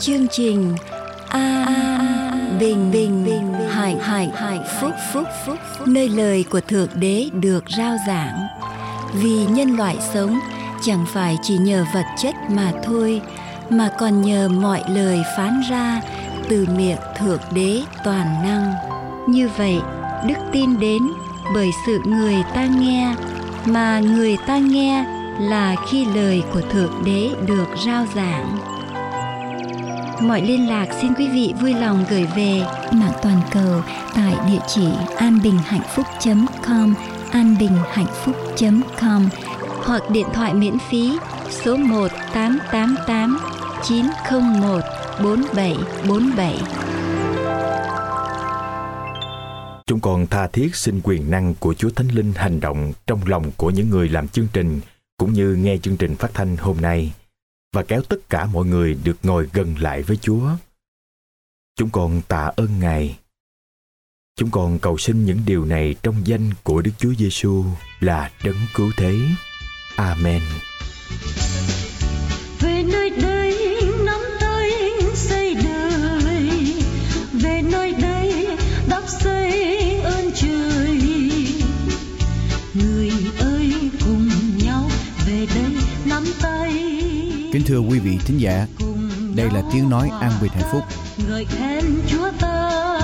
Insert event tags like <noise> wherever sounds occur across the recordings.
chương trình a bình bình bình hải hải hải phúc phúc phúc nơi lời của thượng đế được rao giảng. Vì nhân loại sống, chẳng phải chỉ nhờ vật chất mà thôi, mà còn nhờ mọi lời phán ra từ miệng thượng đế toàn năng. Như vậy, đức tin đến bởi sự người ta nghe, mà người ta nghe là khi lời của thượng đế được rao giảng mọi liên lạc xin quý vị vui lòng gửi về mạng toàn cầu tại địa chỉ anbinhhạnhphúc.com anbinhhạnhphúc.com hoặc điện thoại miễn phí số 1 888 901 4747. Chúng con tha thiết xin quyền năng của Chúa Thánh Linh hành động trong lòng của những người làm chương trình, cũng như nghe chương trình phát thanh hôm nay và kéo tất cả mọi người được ngồi gần lại với Chúa. Chúng con tạ ơn Ngài. Chúng con cầu xin những điều này trong danh của Đức Chúa Giêsu là đấng cứu thế. Amen. Kính thưa quý vị thính giả, đây là tiếng nói an bình hạnh phúc. Ngợi khen Chúa ta,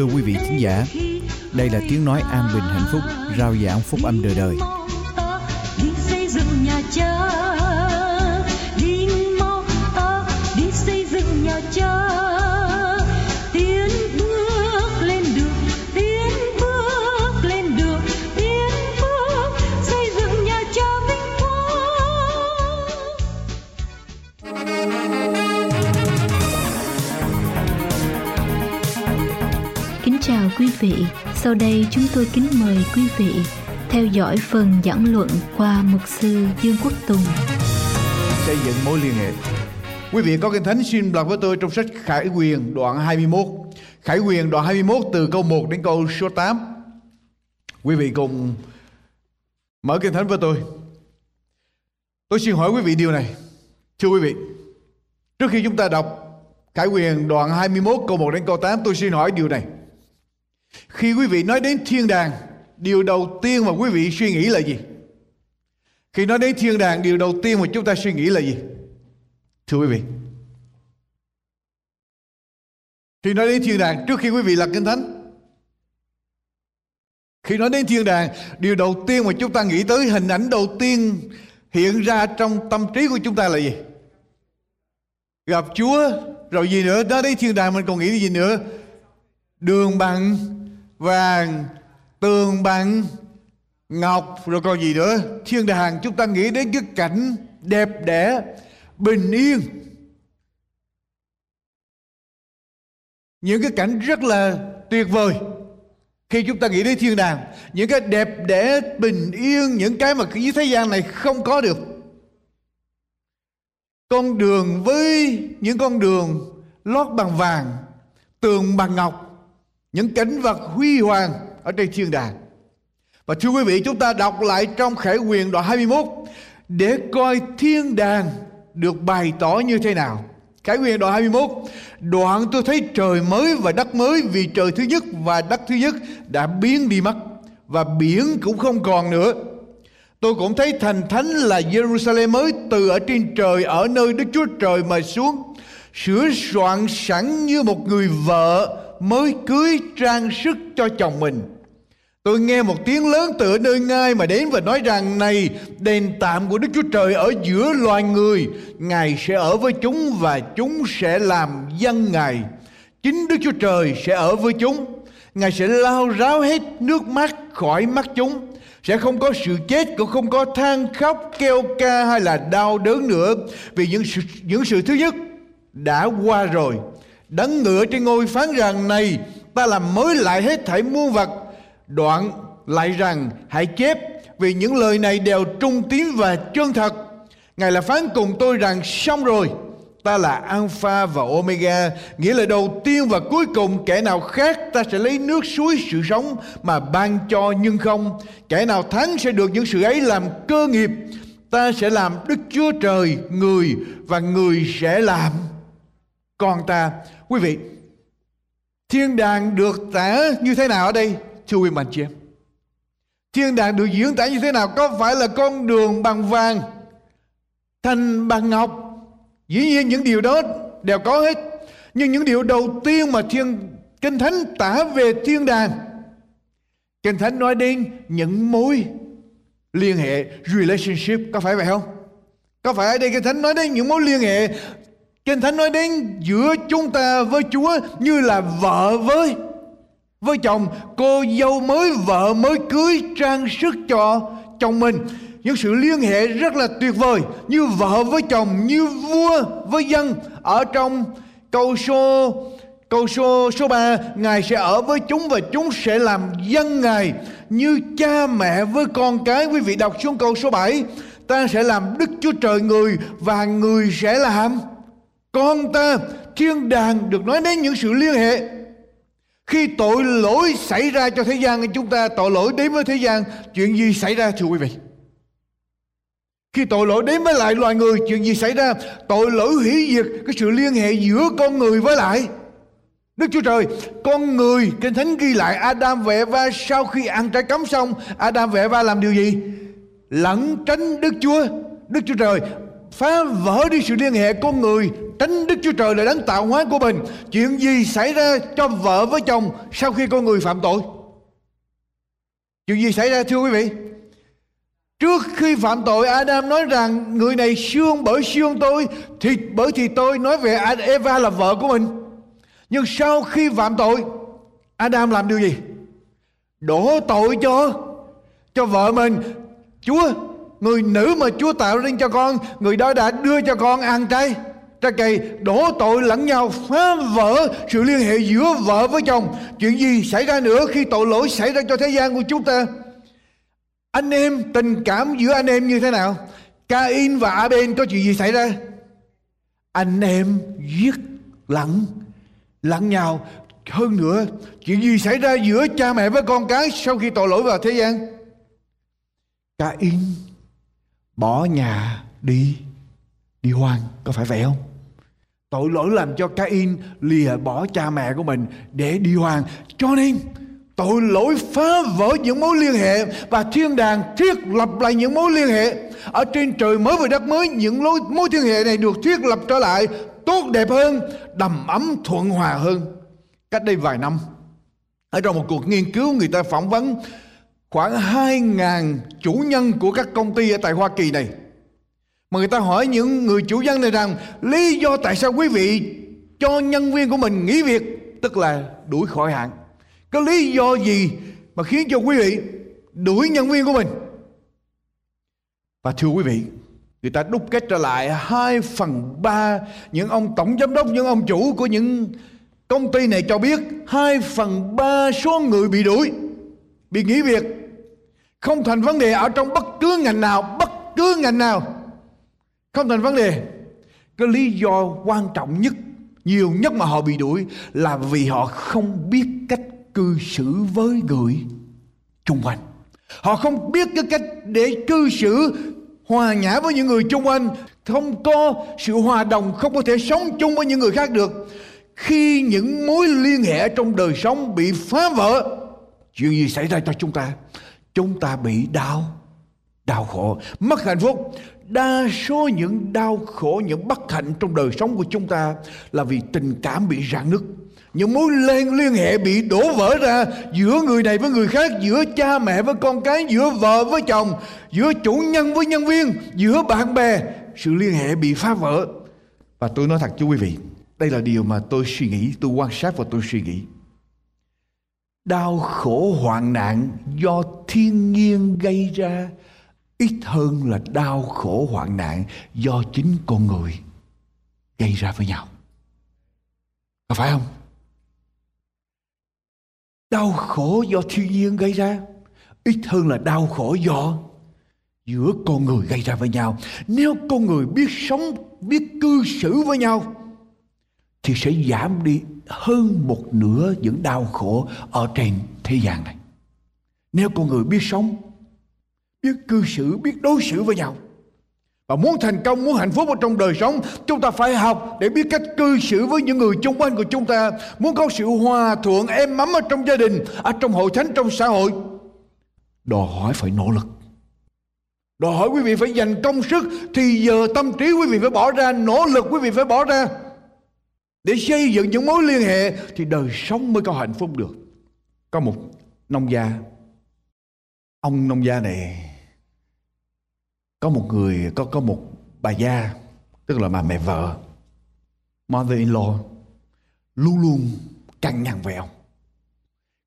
thưa quý vị thính giả, đây là tiếng nói an bình hạnh phúc, rao giảng phúc âm đời đời. Sau đây chúng tôi kính mời quý vị theo dõi phần giảng luận qua mục sư Dương Quốc Tùng. xây dựng mối liên hệ. Quý vị có kinh thánh xin đọc với tôi trong sách Khải Quyền đoạn 21. Khải Quyền đoạn 21 từ câu 1 đến câu số 8. Quý vị cùng mở kinh thánh với tôi. Tôi xin hỏi quý vị điều này. Thưa quý vị, trước khi chúng ta đọc Khải Quyền đoạn 21 câu 1 đến câu 8 tôi xin hỏi điều này. Khi quý vị nói đến thiên đàng, điều đầu tiên mà quý vị suy nghĩ là gì? Khi nói đến thiên đàng, điều đầu tiên mà chúng ta suy nghĩ là gì? Thưa quý vị. Khi nói đến thiên đàng, trước khi quý vị lật kinh thánh, khi nói đến thiên đàng, điều đầu tiên mà chúng ta nghĩ tới hình ảnh đầu tiên hiện ra trong tâm trí của chúng ta là gì? Gặp Chúa, rồi gì nữa? Nói đến thiên đàng mình còn nghĩ gì nữa? Đường bằng vàng, tường bằng ngọc, rồi còn gì nữa? Thiên đàng chúng ta nghĩ đến cái cảnh đẹp đẽ, bình yên. Những cái cảnh rất là tuyệt vời khi chúng ta nghĩ đến thiên đàng những cái đẹp đẽ bình yên những cái mà dưới thế gian này không có được con đường với những con đường lót bằng vàng tường bằng ngọc những cảnh vật huy hoàng ở trên thiên đàng. Và thưa quý vị, chúng ta đọc lại trong khải quyền đoạn 21 để coi thiên đàng được bày tỏ như thế nào. Khải quyền đoạn 21 Đoạn tôi thấy trời mới và đất mới, Vì trời thứ nhất và đất thứ nhất Đã biến đi mất, Và biển cũng không còn nữa. Tôi cũng thấy thành thánh là Jerusalem mới, Từ ở trên trời, Ở nơi Đức Chúa Trời mà xuống, Sửa soạn sẵn như một người vợ Mới cưới trang sức cho chồng mình. Tôi nghe một tiếng lớn từ nơi ngai mà đến và nói rằng này đền tạm của Đức Chúa Trời ở giữa loài người Ngài sẽ ở với chúng và chúng sẽ làm dân Ngài. Chính Đức Chúa Trời sẽ ở với chúng. Ngài sẽ lau ráo hết nước mắt khỏi mắt chúng. Sẽ không có sự chết cũng không có than khóc kêu ca hay là đau đớn nữa. Vì những sự, những sự thứ nhất đã qua rồi đấng ngựa trên ngôi phán rằng này ta làm mới lại hết thảy muôn vật đoạn lại rằng hãy chép vì những lời này đều trung tín và chân thật ngài là phán cùng tôi rằng xong rồi ta là Alpha và Omega, nghĩa là đầu tiên và cuối cùng kẻ nào khác ta sẽ lấy nước suối sự sống mà ban cho nhưng không. Kẻ nào thắng sẽ được những sự ấy làm cơ nghiệp. Ta sẽ làm Đức Chúa Trời người và người sẽ làm con ta. Quý vị, thiên đàng được tả như thế nào ở đây? Thưa quý mạnh chị em. Thiên đàng được diễn tả như thế nào? Có phải là con đường bằng vàng thành bằng ngọc Dĩ nhiên những điều đó đều có hết. Nhưng những điều đầu tiên mà thiên Kinh Thánh tả về thiên đàng Kinh Thánh nói đến những mối liên hệ relationship có phải vậy không? Có phải ở đây Kinh Thánh nói đến những mối liên hệ Kinh Thánh nói đến giữa chúng ta với Chúa như là vợ với với chồng, cô dâu mới vợ mới cưới trang sức cho chồng mình. Những sự liên hệ rất là tuyệt vời như vợ với chồng như vua với dân. Ở trong câu số câu số số 3 ngài sẽ ở với chúng và chúng sẽ làm dân ngài như cha mẹ với con cái. Quý vị đọc xuống câu số 7 ta sẽ làm đức chúa trời người và người sẽ làm con ta thiên đàng được nói đến những sự liên hệ khi tội lỗi xảy ra cho thế gian chúng ta tội lỗi đến với thế gian chuyện gì xảy ra thưa quý vị khi tội lỗi đến với lại loài người chuyện gì xảy ra? Tội lỗi hủy diệt cái sự liên hệ giữa con người với lại Đức Chúa Trời, con người, Kinh Thánh ghi lại Adam và Eva sau khi ăn trái cấm xong, Adam và Eva làm điều gì? Lẩn tránh Đức Chúa, Đức Chúa Trời phá vỡ đi sự liên hệ con người tránh Đức Chúa Trời là đấng tạo hóa của mình. Chuyện gì xảy ra cho vợ với chồng sau khi con người phạm tội? Chuyện gì xảy ra thưa quý vị? Trước khi phạm tội Adam nói rằng người này xương bởi xương tôi, thịt bởi thịt tôi nói về Eva là vợ của mình. Nhưng sau khi phạm tội Adam làm điều gì? Đổ tội cho cho vợ mình. Chúa, người nữ mà Chúa tạo ra cho con, người đó đã đưa cho con ăn trái trái cây đổ tội lẫn nhau, phá vỡ sự liên hệ giữa vợ với chồng. Chuyện gì xảy ra nữa khi tội lỗi xảy ra cho thế gian của chúng ta? Anh em, tình cảm giữa anh em như thế nào? Cain và Abel, có chuyện gì xảy ra? Anh em giết lẫn lẫn nhau. Hơn nữa, chuyện gì xảy ra giữa cha mẹ với con cái sau khi tội lỗi vào thế gian? Cain bỏ nhà đi. Đi hoang, có phải vậy không? Tội lỗi làm cho Cain lìa bỏ cha mẹ của mình để đi hoang. Cho nên tội lỗi phá vỡ những mối liên hệ và thiên đàng thiết lập lại những mối liên hệ. Ở trên trời mới và đất mới những mối, mối liên hệ này được thiết lập trở lại tốt đẹp hơn đầm ấm thuận hòa hơn. Cách đây vài năm ở trong một cuộc nghiên cứu người ta phỏng vấn khoảng 2.000 chủ nhân của các công ty ở tại Hoa Kỳ này mà người ta hỏi những người chủ nhân này rằng, lý do tại sao quý vị cho nhân viên của mình nghỉ việc, tức là đuổi khỏi hạn có lý do gì mà khiến cho quý vị đuổi nhân viên của mình? Và thưa quý vị, người ta đúc kết trở lại 2 phần 3 những ông tổng giám đốc, những ông chủ của những công ty này cho biết 2 phần 3 số người bị đuổi, bị nghỉ việc. Không thành vấn đề ở trong bất cứ ngành nào, bất cứ ngành nào không thành vấn đề. Cái lý do quan trọng nhất, nhiều nhất mà họ bị đuổi là vì họ không biết cách cư xử với người chung quanh. Họ không biết cái cách để cư xử, hòa nhã với những người chung quanh. Không có sự hòa đồng, không có thể sống chung với những người khác được. Khi những mối liên hệ trong đời sống bị phá vỡ, chuyện gì xảy ra cho chúng ta? Chúng ta bị đau đau khổ, mất hạnh phúc đa số những đau khổ, những bất hạnh trong đời sống của chúng ta là vì tình cảm bị rạn nứt. Những mối liên liên hệ bị đổ vỡ ra giữa người này với người khác, giữa cha mẹ với con cái, giữa vợ với chồng, giữa chủ nhân với nhân viên, giữa bạn bè. Sự liên hệ bị phá vỡ. Và tôi nói thật, chú quý vị, đây là điều mà tôi suy nghĩ, tôi quan sát và tôi suy nghĩ. Đau khổ, hoạn nạn do thiên nhiên gây ra ít hơn là đau khổ hoạn nạn do chính con người gây ra với nhau. Có phải không? Đau khổ do thiên nhiên gây ra, ít hơn là đau khổ do giữa con người gây ra với nhau. Nếu con người biết sống, biết cư xử với nhau, thì sẽ giảm đi hơn một nửa những đau khổ ở trên thế gian này. Nếu con người biết sống biết cư xử, biết đối xử với nhau. Và muốn thành công, muốn hạnh phúc ở trong đời sống, chúng ta phải học để biết cách cư xử với những người chung quanh của chúng ta. Muốn có sự hòa thuận, êm ấm ở trong gia đình, ở trong hội thánh, trong xã hội. Đòi hỏi phải nỗ lực. Đòi hỏi quý vị phải dành công sức, thì giờ tâm trí quý vị phải bỏ ra, nỗ lực quý vị phải bỏ ra. Để xây dựng những mối liên hệ, thì đời sống mới có hạnh phúc được. Có một nông gia. Ông nông gia này có một người, có có một bà gia, tức là bà mẹ vợ mother in law luôn luôn cằn nhằn về ông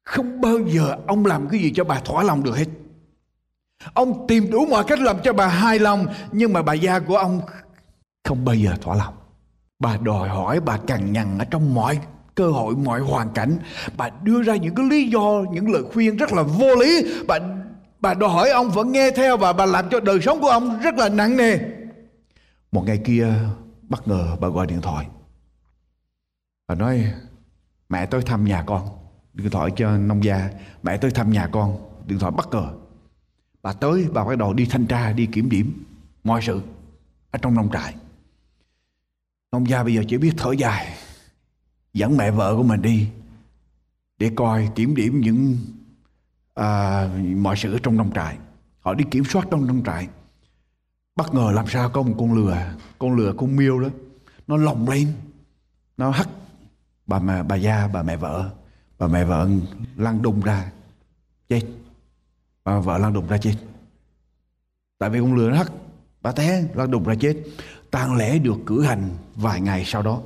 không bao giờ ông làm cái gì cho bà thỏa lòng được hết. Ông tìm đủ mọi cách làm cho bà hài lòng, nhưng mà bà gia của ông không bao giờ thỏa lòng. Bà đòi hỏi, bà cằn nhằn ở trong mọi cơ hội, mọi hoàn cảnh. Bà đưa ra những cái lý do, những lời khuyên rất là vô lý. Bà bà đòi hỏi ông vẫn nghe theo và bà làm cho đời sống của ông rất là nặng nề. Một ngày kia, bất ngờ bà gọi điện thoại. Bà nói, mẹ tôi thăm nhà con. Điện thoại cho nông gia, mẹ tôi thăm nhà con. Điện thoại bất ngờ. Bà tới, bà bắt đầu đi thanh tra, đi kiểm điểm mọi sự ở trong nông trại. Nông gia bây giờ chỉ biết thở dài, dẫn mẹ vợ của mình đi để coi kiểm điểm những à, mọi sự ở trong nông trại. Họ đi kiểm soát trong nông trại. Bất ngờ làm sao có một con lừa con lừa con miêu đó nó lồng lên nó hắt bà mẹ bà gia bà mẹ vợ. Bà mẹ vợ lăn đùng ra chết. Bà vợ lăn đùng ra chết. Tại vì con lừa nó hắt bà té lăn đùng ra chết. Tang lễ được cử hành vài ngày sau đó.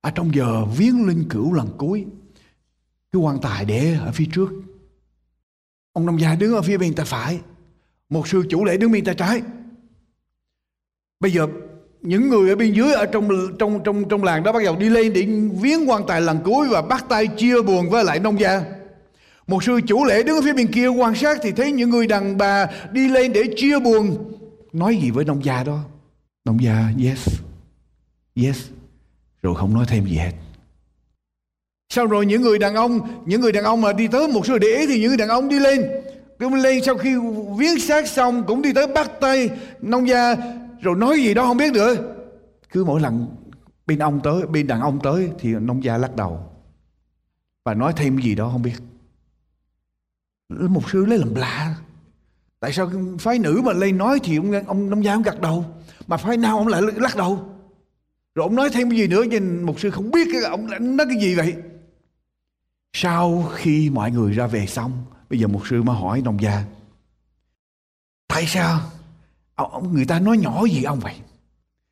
Ở trong giờ viếng linh cửu lần cuối cái quan tài để ở phía trước. Ông nông gia đứng ở phía bên tay phải Một sư chủ lễ đứng bên tay trái Bây giờ những người ở bên dưới ở trong trong trong trong làng đó bắt đầu đi lên để viếng quan tài lần cuối và bắt tay chia buồn với lại nông gia. Một sư chủ lễ đứng ở phía bên kia quan sát thì thấy những người đàn bà đi lên để chia buồn. Nói gì với nông gia đó? Nông gia yes, yes, rồi không nói thêm gì hết. Sau rồi những người đàn ông Những người đàn ông mà đi tới một số để ý Thì những người đàn ông đi lên. Cứ lên sau khi viếng xác xong Cũng đi tới bắt tay nông gia Rồi nói gì đó không biết nữa. Cứ mỗi lần bên ông tới Bên đàn ông tới Thì nông gia lắc đầu Và nói thêm gì đó không biết. Một sư lấy làm lạ. Tại sao phái nữ mà lên nói Thì ông, ông nông gia không gật đầu Mà phái nào ông lại lắc đầu? Rồi ông nói thêm cái gì nữa Nhưng một sư không biết Ông nói cái gì vậy sau khi mọi người ra về xong, bây giờ một sư mới hỏi nông gia. Tại sao? Ông, người ta nói nhỏ gì ông vậy?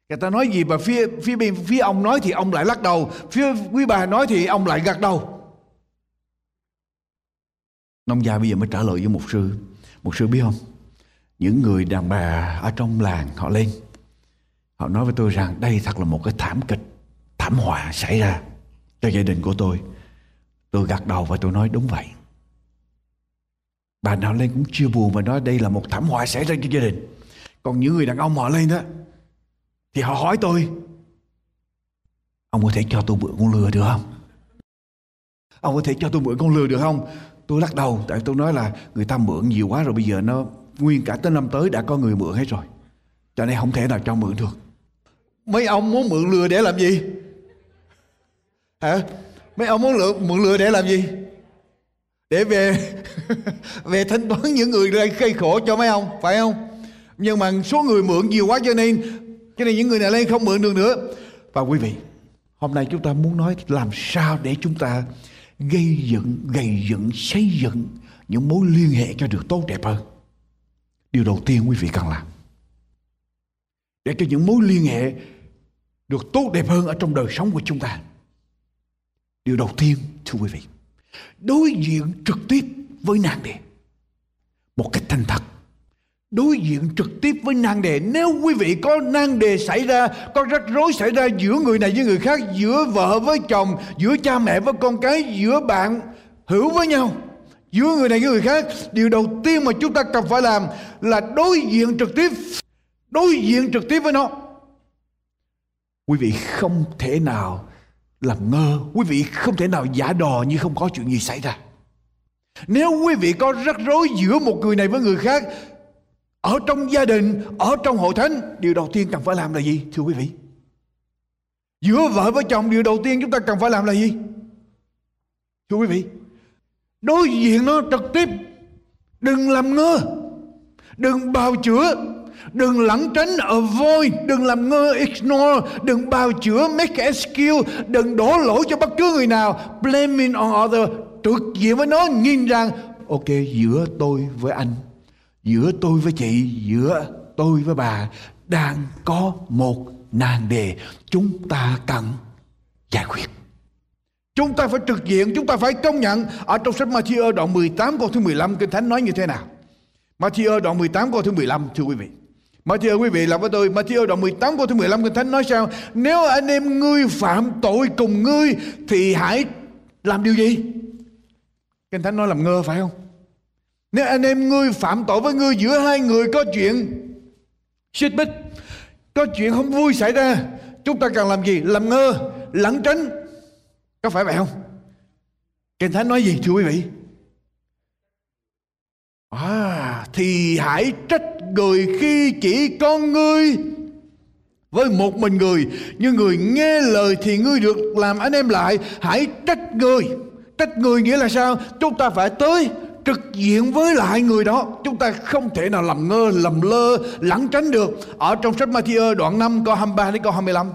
Người ta nói gì mà phía phía bên phía ông nói thì ông lại lắc đầu, phía quý bà nói thì ông lại gật đầu. Nông gia bây giờ mới trả lời với một sư. Một sư biết không? Những người đàn bà ở trong làng họ lên. Họ nói với tôi rằng đây thật là một cái thảm kịch, thảm họa xảy ra cho gia đình của tôi. Tôi gật đầu và tôi nói, đúng vậy. Bà nào lên cũng chưa buồn và nói, đây là một thảm họa xảy ra cho gia đình. Còn những người đàn ông họ lên đó, thì họ hỏi tôi, Ông có thể cho tôi mượn con lừa được không? Ông có thể cho tôi mượn con lừa được không? Tôi lắc đầu, tại tôi nói là người ta mượn nhiều quá rồi, bây giờ nó nguyên cả tới năm tới đã có người mượn hết rồi. Cho nên không thể nào cho mượn được. Mấy ông muốn mượn lừa để làm gì? Hả? Mấy ông muốn lựa mượn lừa để làm gì để về <laughs> về thanh toán những người đang gây khổ cho mấy ông phải không nhưng mà số người mượn nhiều quá cho nên cho nên những người này lên không mượn được nữa và quý vị Hôm nay chúng ta muốn nói làm sao để chúng ta gây dựng, gây dựng, xây dựng những mối liên hệ cho được tốt đẹp hơn. Điều đầu tiên quý vị cần làm để cho những mối liên hệ được tốt đẹp hơn ở trong đời sống của chúng ta. Điều đầu tiên thưa quý vị, đối diện trực tiếp với nạn đề một cách thành thật đối diện trực tiếp với nan đề nếu quý vị có nan đề xảy ra có rắc rối xảy ra giữa người này với người khác giữa vợ với chồng giữa cha mẹ với con cái giữa bạn hữu với nhau giữa người này với người khác điều đầu tiên mà chúng ta cần phải làm là đối diện trực tiếp đối diện trực tiếp với nó. Quý vị không thể nào làm ngơ quý vị không thể nào giả đò như không có chuyện gì xảy ra nếu quý vị có rắc rối giữa một người này với người khác ở trong gia đình, ở trong hội thánh, điều đầu tiên cần phải làm là gì thưa quý vị? Giữa vợ với chồng điều đầu tiên chúng ta cần phải làm là gì? Thưa quý vị, đối diện nó trực tiếp, đừng làm ngơ, đừng bào chữa, đừng lẩn tránh avoid, đừng làm ngơ ignore, đừng bào chữa make excuse, đừng đổ lỗi cho bất cứ người nào, blaming on other, trực diện với nó nhìn rằng ok giữa tôi với anh giữa tôi với chị giữa tôi với bà đang có một nan đề chúng ta cần giải quyết. Chúng ta phải trực diện, chúng ta phải công nhận. Ở trong sách Matthew đoạn 18 câu thứ 15 Kinh Thánh nói như thế nào? Matthew đoạn 18 câu thứ 15 thưa quý vị. Matthew quý vị làm với tôi Matthew đoạn 18 câu thứ 15 Kinh Thánh nói sao Nếu anh em ngươi phạm tội cùng ngươi Thì hãy làm điều gì Kinh Thánh nói làm ngơ phải không nếu anh em ngươi phạm tội với ngươi giữa hai người có chuyện xích bích, có chuyện không vui xảy ra, chúng ta cần làm gì? Làm ngơ, lẩn tránh. Có phải vậy không? Kinh Thánh nói gì thưa quý vị? À, thì hãy trách người khi chỉ con ngươi với một mình người. Nhưng người nghe lời thì ngươi được làm anh em lại. Hãy trách người. Trách người nghĩa là sao? Chúng ta phải tới trực diện với lại người đó. Chúng ta không thể nào làm ngơ lầm lơ, lẩn tránh được. Ở trong sách Matthew đoạn 5 câu 23 đến câu 25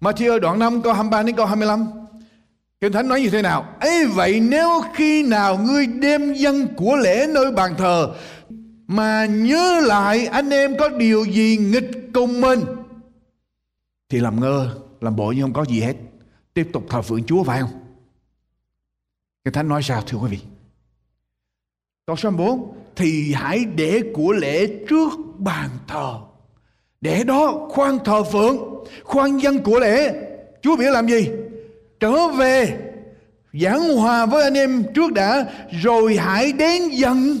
Matthew đoạn 5 câu 23 đến câu 25 Kinh Thánh nói như thế nào? Ấy vậy nếu khi nào ngươi đem dân của lễ nơi bàn thờ mà nhớ lại anh em có điều gì nghịch cùng mình, thì làm ngơ, làm bộ như không có gì hết. Tiếp tục thờ phượng Chúa, phải không? Kinh Thánh nói sao, thưa quý vị? Câu số 4 Thì hãy để của lễ trước bàn thờ. Để đó khoan thờ phượng, Khoan dân của lễ. Chúa biểu làm gì? Trở về, Giảng hòa với anh em trước đã, Rồi hãy đến dân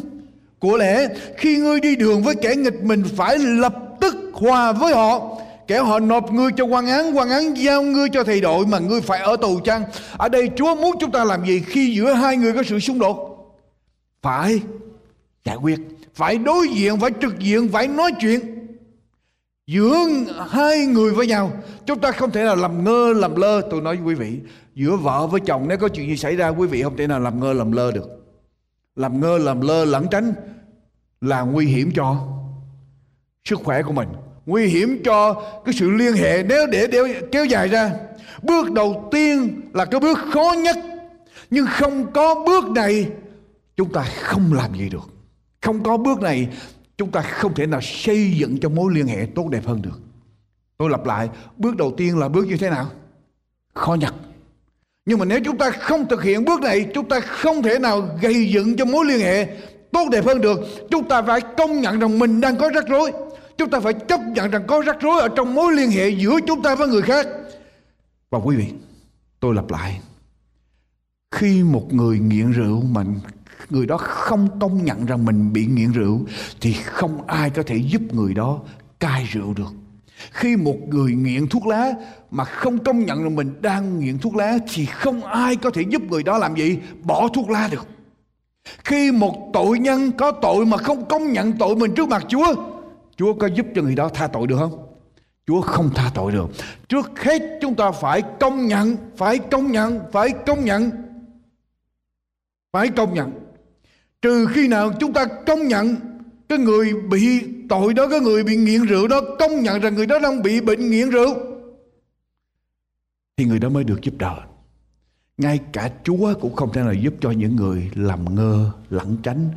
của lễ Khi ngươi đi đường với kẻ nghịch mình Phải lập tức hòa với họ. Kẻ họ nộp ngươi cho quan án quan án giao ngươi cho thầy đội mà ngươi phải ở tù chăng? Ở đây chúa muốn chúng ta làm gì khi giữa hai người có sự xung đột? Phải giải quyết, phải đối diện, phải trực diện, phải nói chuyện giữa hai người với nhau. Chúng ta không thể nào làm ngơ, làm lơ. Tôi nói với quý vị, giữa vợ với chồng, nếu có chuyện gì xảy ra, quý vị không thể nào làm ngơ, làm lơ được làm ngơ làm lơ lẩn tránh là nguy hiểm cho sức khỏe của mình. Nguy hiểm cho cái sự liên hệ. Nếu để, để kéo dài ra bước đầu tiên là cái bước khó nhất. Nhưng không có bước này chúng ta không làm gì được. Không có bước này chúng ta không thể nào xây dựng cho mối liên hệ tốt đẹp hơn được. Tôi lặp lại bước đầu tiên là bước như thế nào? Khó nhặt nhưng mà nếu chúng ta không thực hiện bước này, chúng ta không thể nào gây dựng cho mối liên hệ tốt đẹp hơn được. Chúng ta phải công nhận rằng mình đang có rắc rối. Chúng ta phải chấp nhận rằng có rắc rối ở trong mối liên hệ giữa chúng ta với người khác. Và quý vị, tôi lặp lại. Khi một người nghiện rượu mà người đó không công nhận rằng mình bị nghiện rượu, thì không ai có thể giúp người đó cai rượu được khi một người nghiện thuốc lá mà không công nhận là mình đang nghiện thuốc lá thì không ai có thể giúp người đó làm gì? Bỏ thuốc lá được. Khi một tội nhân có tội mà không công nhận tội mình trước mặt Chúa Chúa có giúp cho người đó tha tội được không? Chúa không tha tội được. Trước hết chúng ta phải công nhận, Phải công nhận, Phải công nhận. Phải công nhận. Trừ khi nào chúng ta công nhận cái người bị tội đó, cái người bị nghiện rượu đó công nhận rằng người đó đang bị bệnh nghiện rượu. thì người đó mới được giúp đỡ. Ngay cả chúa cũng không thể nào giúp cho những người làm ngơ lẩn tránh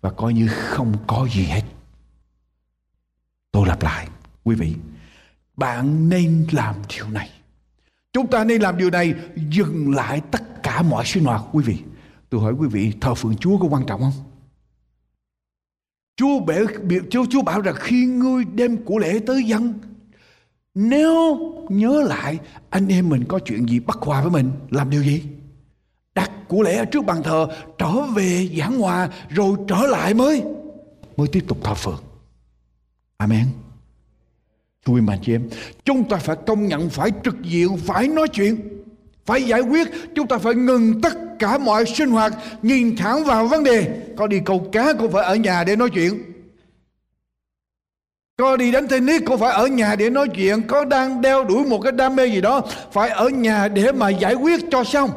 và coi như không có gì hết. Tôi lặp lại quý vị bạn nên làm điều này. Chúng ta nên làm điều này dừng lại tất cả mọi sinh hoạt quý vị. Tôi hỏi quý vị thờ phượng chúa có quan trọng không? Chúa bể Chúa Chúa bảo rằng khi ngươi đem của lễ tới dân nếu nhớ lại anh em mình có chuyện gì bất hòa với mình làm điều gì? Đặt của lễ ở trước bàn thờ trở về giảng hòa rồi trở lại mới mới tiếp tục thờ phượng. Amen. Thưa quý bạn chị em, chúng ta phải công nhận, phải trực diện, phải nói chuyện, phải giải quyết. Chúng ta phải ngừng tất cả mọi sinh hoạt, nhìn thẳng vào vấn đề. Có đi câu cá cũng phải ở nhà để nói chuyện. Có đi đánh tennis cũng phải ở nhà để nói chuyện. Có đang đeo đuổi một cái đam mê gì đó Phải ở nhà để mà giải quyết cho xong.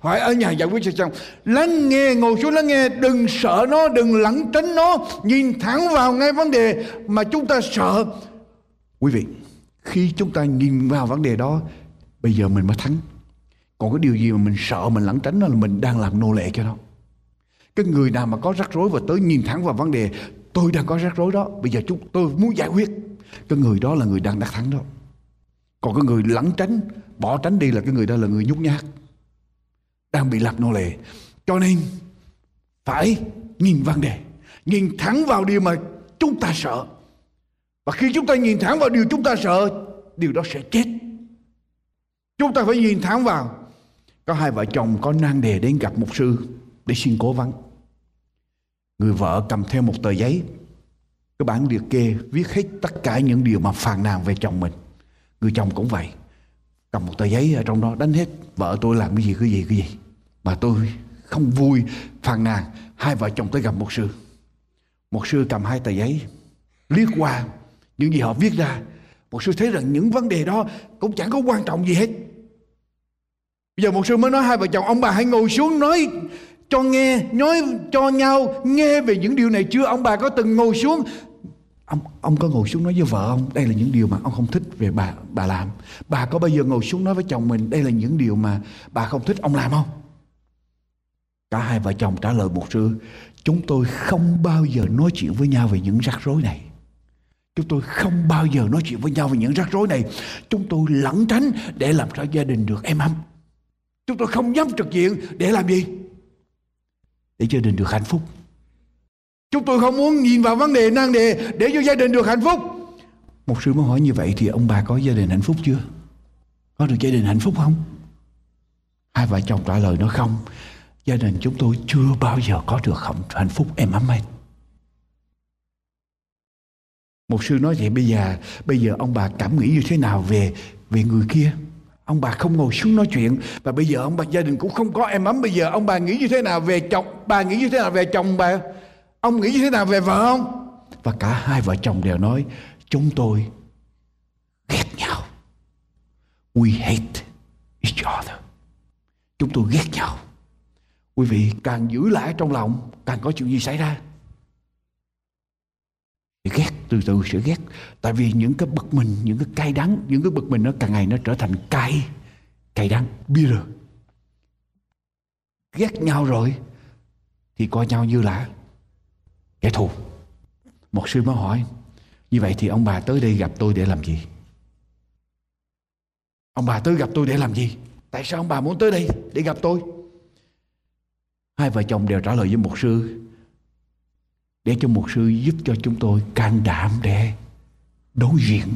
Phải ở nhà giải quyết cho xong. Lắng nghe ngồi xuống lắng nghe đừng sợ nó đừng lẩn tránh nó. Nhìn thẳng vào ngay vấn đề mà chúng ta sợ. Quý vị khi chúng ta nhìn vào vấn đề đó bây giờ mình mới thắng còn cái điều gì mà mình sợ, mình lẩn tránh đó là mình đang làm nô lệ cho nó. Cái người nào mà có rắc rối và tới nhìn thẳng vào vấn đề, tôi đang có rắc rối đó, bây giờ chúng, tôi muốn giải quyết. Cái người đó là người đang đắc thắng đó. Còn cái người lẩn tránh, bỏ tránh đi là cái người đó là người nhút nhát, đang bị lập nô lệ. Cho nên, phải nhìn vấn đề, nhìn thẳng vào điều mà chúng ta sợ. Và khi chúng ta nhìn thẳng vào điều chúng ta sợ, điều đó sẽ chết. Chúng ta phải nhìn thẳng vào có hai vợ chồng có nan đề đến gặp mục sư để xin cố vấn. Người vợ cầm theo một tờ giấy. Cái bản liệt kê viết hết tất cả những điều mà phàn nàn về chồng mình. Người chồng cũng vậy. Cầm một tờ giấy ở trong đó, đánh hết, vợ tôi làm cái gì cái gì cái gì? Mà tôi không vui, phàn nàn. Hai vợ chồng tới gặp một sư. Một sư cầm hai tờ giấy, liếc qua những gì họ viết ra. Một sư thấy rằng những vấn đề đó cũng chẳng có quan trọng gì hết bây giờ một sư mới nói hai vợ chồng, ông bà hãy ngồi xuống nói cho nghe, nói cho nhau nghe về những điều này chưa? Ông bà có từng ngồi xuống? Ông ông có ngồi xuống nói với vợ ông, đây là những điều mà ông không thích về bà bà làm. Bà có bao giờ ngồi xuống nói với chồng mình, đây là những điều mà bà không thích ông làm không? Cả hai vợ chồng trả lời một sư, Chúng tôi không bao giờ nói chuyện với nhau về những rắc rối này. Chúng tôi không bao giờ nói chuyện với nhau về những rắc rối này. Chúng tôi lẩn tránh để làm sao gia đình được êm ấm. Chúng tôi không dám trực diện để làm gì. Để gia đình được hạnh phúc. Chúng tôi không muốn nhìn vào vấn đề nan đề Để cho gia đình được hạnh phúc. Một sư mới hỏi như vậy Thì ông bà có gia đình hạnh phúc chưa? Có được gia đình hạnh phúc không? Hai vợ chồng trả lời nó không. Gia đình chúng tôi chưa bao giờ có được hạnh phúc em ấm anh một sư nói vậy bây giờ bây giờ ông bà cảm nghĩ như thế nào về về người kia? Ông bà không ngồi xuống nói chuyện. Và bây giờ ông bà, gia đình cũng không có em ấm. Bây giờ ông bà nghĩ như thế nào về chồng? Bà nghĩ như thế nào về chồng bà? Ông nghĩ như thế nào về vợ ông? Và cả hai vợ chồng đều nói, chúng tôi ghét nhau. We hate each other. Chúng tôi ghét nhau. Quý vị càng giữ lại trong lòng, Càng có chuyện gì xảy ra? Thì ghét từ từ sẽ ghét. Tại vì những cái bực mình, những cái cay đắng, những cái bực mình nó càng ngày nó trở thành cay cay đắng, bitter. Ghét nhau rồi thì coi nhau như là kẻ thù. Một sư mới hỏi, như vậy thì ông bà tới đây gặp tôi để làm gì? Ông bà tới gặp tôi để làm gì? Tại sao ông bà muốn tới đây để gặp tôi? Hai vợ chồng đều trả lời với một sư để cho mục sư giúp cho chúng tôi can đảm để đối diện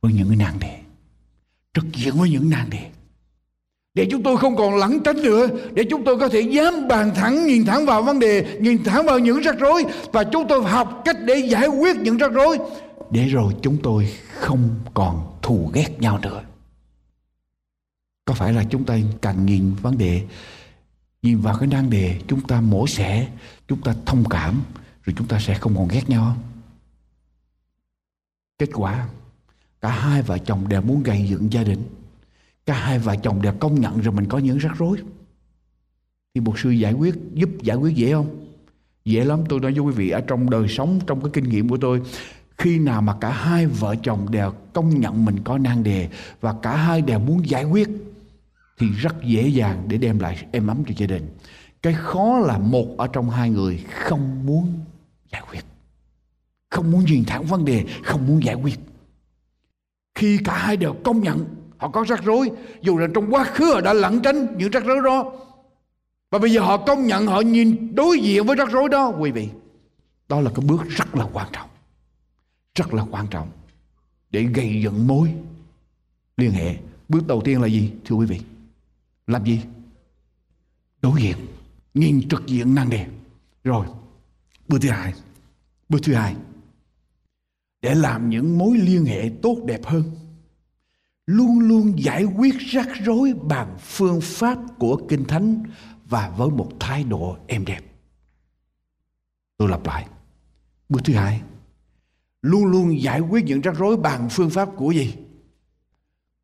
với những nạn đề trực diện với những nạn đề để chúng tôi không còn lẩn tránh nữa, để chúng tôi có thể dám bàn thẳng, nhìn thẳng vào vấn đề, nhìn thẳng vào những rắc rối và chúng tôi học cách để giải quyết những rắc rối. Để rồi chúng tôi không còn thù ghét nhau nữa. Có phải là chúng ta càng nhìn vấn đề, nhìn vào cái nan đề, chúng ta mổ xẻ chúng ta thông cảm, rồi chúng ta sẽ không còn ghét nhau. Kết quả, cả hai vợ chồng đều muốn gây dựng gia đình. Cả hai vợ chồng đều công nhận rồi mình có những rắc rối. Thì một sư giải quyết, giúp giải quyết dễ không? Dễ lắm, tôi nói với quý vị, ở trong đời sống, trong cái kinh nghiệm của tôi, khi nào mà cả hai vợ chồng đều công nhận mình có nan đề và cả hai đều muốn giải quyết, thì rất dễ dàng để đem lại êm ấm cho gia đình cái khó là một ở trong hai người không muốn giải quyết. Không muốn nhìn thẳng vấn đề, không muốn giải quyết. Khi cả hai đều công nhận họ có rắc rối, dù là trong quá khứ họ đã lẩn tránh những rắc rối đó, và bây giờ họ công nhận họ nhìn đối diện với rắc rối đó, quý vị, đó là cái bước rất là quan trọng, rất là quan trọng để gây dựng mối liên hệ. Bước đầu tiên là gì, thưa quý vị? Làm gì? Đối diện nhìn trực diện năng đề rồi, bước thứ hai. Bước thứ hai. Để làm những mối liên hệ tốt đẹp hơn. Luôn luôn giải quyết rắc rối bằng phương pháp của kinh thánh và với một thái độ êm đẹp. Tôi lặp lại. Bước thứ hai. Luôn luôn giải quyết những rắc rối bằng phương pháp của gì?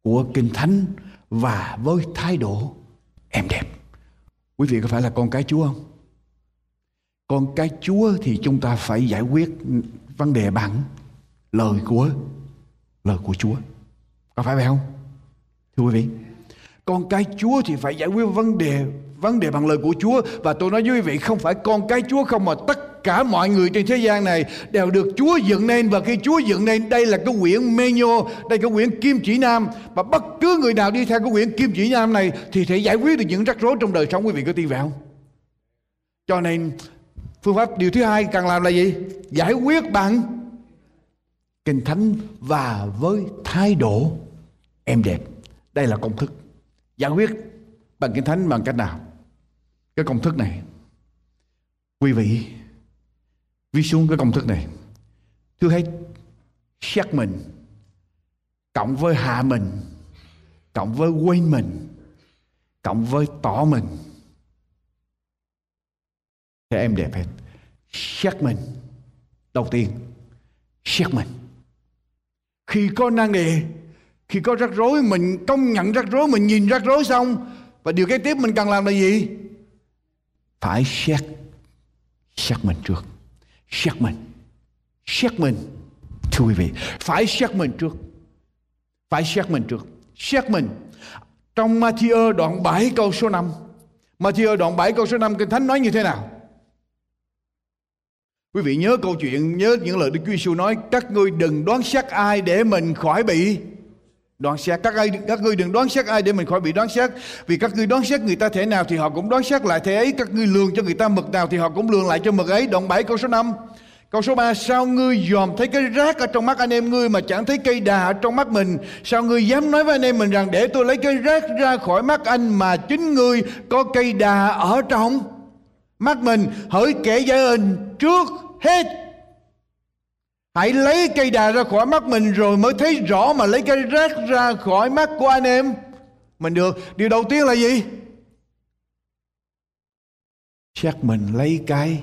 Của kinh thánh và với thái độ êm đẹp quý vị có phải là con cái chúa không? Con cái chúa thì chúng ta phải giải quyết vấn đề bằng lời của lời của chúa. Có phải vậy không? Thưa quý vị, con cái chúa thì phải giải quyết vấn đề vấn đề bằng lời của chúa. Và tôi nói với quý vị, không phải con cái chúa không mà tất cả mọi người trên thế gian này đều được Chúa dựng nên và khi Chúa dựng nên đây là cái quyển Menyo, đây cái quyển Kim Chỉ Nam và bất cứ người nào đi theo cái quyển Kim Chỉ Nam này thì sẽ giải quyết được những rắc rối trong đời sống quý vị có tin vậy không? Cho nên phương pháp điều thứ hai cần làm là gì? Giải quyết bằng kinh thánh và với thái độ em đẹp. Đây là công thức. Giải quyết bằng kinh thánh bằng cách nào? Cái công thức này quý vị viết xuống cái công thức này. Thứ hết xét mình, cộng với hạ mình, cộng với quên mình, cộng với tỏ mình. Thế em đẹp hết. Xét mình, đầu tiên, xét mình. Khi có năng đề khi có rắc rối, mình công nhận rắc rối, mình nhìn rắc rối xong, và điều kế tiếp mình cần làm là gì? Phải xét xét mình trước xét mình. Xét mình, thưa quý vị. Phải xét mình trước. Phải xét mình trước. Xét mình. Trong Matthew đoạn 7 câu số 5 Matthew đoạn 7 câu số 5 Kinh Thánh nói như thế nào? Quý vị nhớ câu chuyện, Nhớ những lời Đức Chúa Giêsu nói, Các ngươi đừng đoán xét ai để mình khỏi bị đoán xét. Các ai các ngươi đừng đoán xét ai để mình khỏi bị đoán xét. Vì các ngươi đoán xét người ta thế nào thì họ cũng đoán xét lại thế ấy. Các ngươi lường cho người ta mực nào thì họ cũng lường lại cho mực ấy. Đoạn 7 câu số 5 Câu số 3 Sao ngươi dòm thấy cái rác ở trong mắt anh em ngươi Mà chẳng thấy cây đà ở trong mắt mình? Sao ngươi dám nói với anh em mình rằng Để tôi lấy cái rác ra khỏi mắt anh Mà chính ngươi có cây đà ở trong mắt mình? Hỡi kẻ giải ơn trước hết. Hãy lấy cây đà ra khỏi mắt mình rồi mới thấy rõ mà lấy cây rác ra khỏi mắt của anh em. Mình được. Điều đầu tiên là gì? Xét mình lấy cái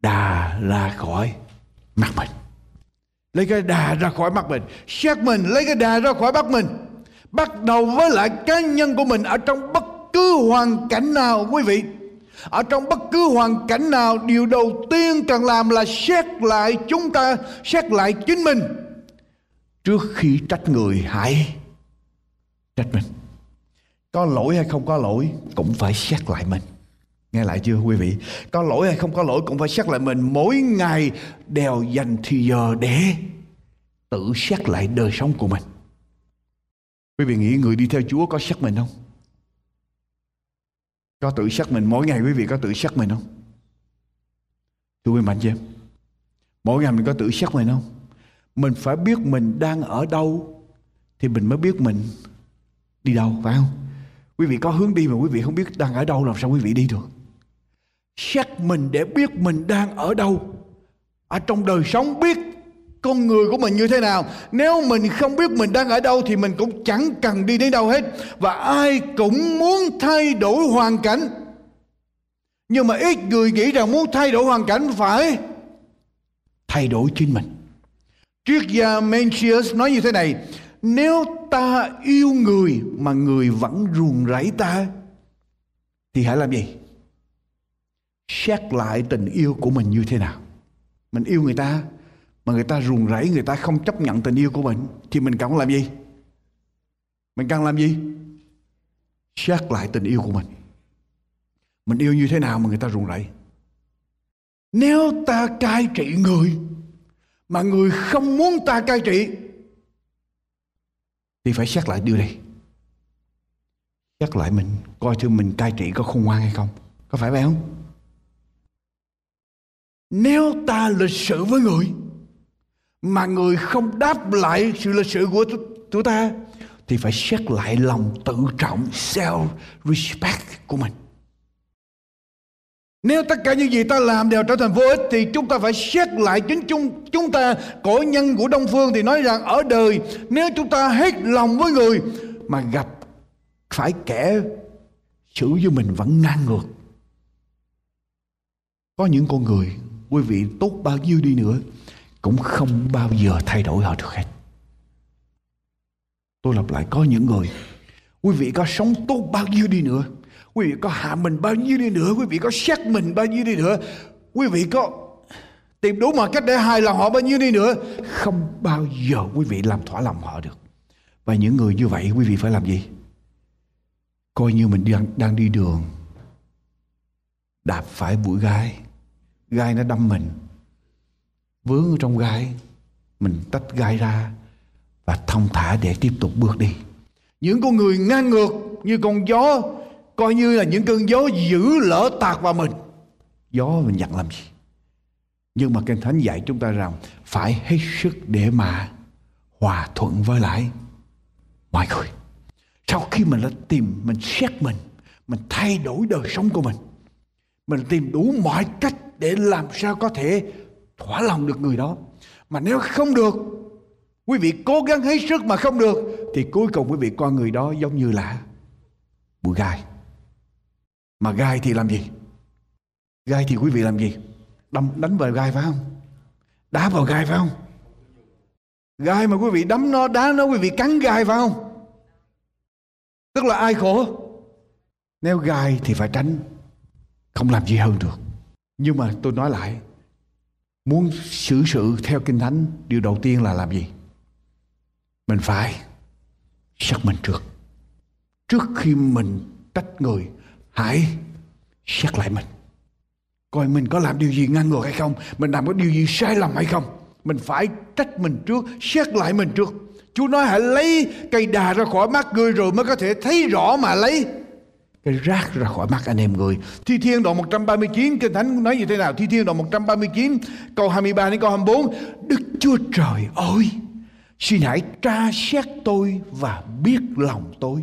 đà ra khỏi mắt mình. Lấy cái đà ra khỏi mắt mình. Xét mình lấy cái đà ra khỏi mắt mình. Bắt đầu với lại cá nhân của mình ở trong bất cứ hoàn cảnh nào, quý vị ở trong bất cứ hoàn cảnh nào, điều đầu tiên cần làm là xét lại chúng ta, xét lại chính mình. Trước khi trách người hãy trách mình. Có lỗi hay không có lỗi, cũng phải xét lại mình. Nghe lại chưa, quý vị? Có lỗi hay không có lỗi, cũng phải xét lại mình. Mỗi ngày đều dành thì giờ để tự xét lại đời sống của mình. Quý vị nghĩ người đi theo chúa có xét mình không? Có tự xác mình, mỗi ngày quý vị có tự xác mình không? Thưa quý mạnh chị em. Mỗi ngày mình có tự xác mình không? Mình phải biết mình đang ở đâu thì mình mới biết mình đi đâu, phải không? Quý vị có hướng đi mà quý vị không biết đang ở đâu làm sao quý vị đi được? Xét mình để biết mình đang ở đâu. Ở trong đời sống biết con người của mình như thế nào. Nếu mình không biết mình đang ở đâu thì mình cũng chẳng cần đi đến đâu hết. Và ai cũng muốn thay đổi hoàn cảnh. Nhưng mà ít người nghĩ rằng muốn thay đổi hoàn cảnh phải thay đổi chính mình. Triết gia Mencius nói như thế này, nếu ta yêu người mà người vẫn ruồng rẫy ta, thì hãy làm gì? Xét lại tình yêu của mình như thế nào. Mình yêu người ta mà người ta ruồng rẫy người ta không chấp nhận tình yêu của mình, thì mình cần làm gì? Mình cần làm gì? Xét lại tình yêu của mình. Mình yêu như thế nào mà người ta ruồng rẫy nếu ta cai trị người mà người không muốn ta cai trị, thì phải xét lại điều này xét lại mình, coi thử mình cai trị có khôn ngoan hay không. Có phải vậy không? Nếu ta lịch sự với người mà người không đáp lại sự lịch sự của chúng ta, thì phải xét lại lòng tự trọng self respect của mình nếu tất cả những gì ta làm đều trở thành vô ích, thì chúng ta phải xét lại chính chúng chúng ta cổ nhân của Đông Phương thì nói rằng, ở đời, nếu chúng ta hết lòng với người mà gặp phải kẻ xử với mình vẫn ngang ngược. Có những con người, quý vị tốt bao nhiêu đi nữa cũng không bao giờ thay đổi họ được hết. Tôi lặp lại có những người quý vị có sống tốt bao nhiêu đi nữa quý vị có hạ mình bao nhiêu đi nữa quý vị có xét mình bao nhiêu đi nữa quý vị có tìm đủ mọi cách để hài lòng họ bao nhiêu đi nữa không bao giờ quý vị làm thỏa lòng họ được và những người như vậy quý vị phải làm gì coi như mình đang, đang đi đường đạp phải bụi gai gai nó đâm mình vướng ở trong gai. Mình tách gai ra và thông thả để tiếp tục bước đi. Những con người ngang ngược như con gió coi như là những cơn gió dữ lỡ tạt vào mình. Gió mình nhận làm gì? Nhưng mà kinh thánh dạy chúng ta rằng phải hết sức để mà hòa thuận với lại mọi người. Sau khi mình đã tìm mình xét mình mình thay đổi đời sống của mình mình tìm đủ mọi cách để làm sao có thể thỏa lòng được người đó. Mà nếu không được, quý vị cố gắng hết sức mà không được, thì cuối cùng quý vị coi người đó giống như là bụi gai. Mà gai thì làm gì? Gai thì quý vị làm gì? Đâm, đánh vào gai phải không? Đá vào gai phải không? Gai mà quý vị đấm nó, đá nó, quý vị cắn gai phải không? Tức là ai khổ? Nếu gai thì phải tránh, không làm gì hơn được. Nhưng mà tôi nói lại muốn xử sự theo kinh thánh, điều đầu tiên là làm gì? Mình phải xác mình trước. Trước khi mình trách người, hãy xét lại mình. Coi mình có làm điều gì ngăn ngược hay không? Mình làm có điều gì sai lầm hay không? Mình phải trách mình trước, xét lại mình trước. Chúa nói hãy lấy cây đà ra khỏi mắt người rồi mới có thể thấy rõ mà lấy cái rác ra khỏi mắt anh em người. Thi Thiên đoạn 139 Kinh Thánh nói như thế nào? Thi Thiên đoạn 139 câu 23 đến câu 24 Đức Chúa Trời ơi, Xin hãy tra xét tôi và biết lòng tôi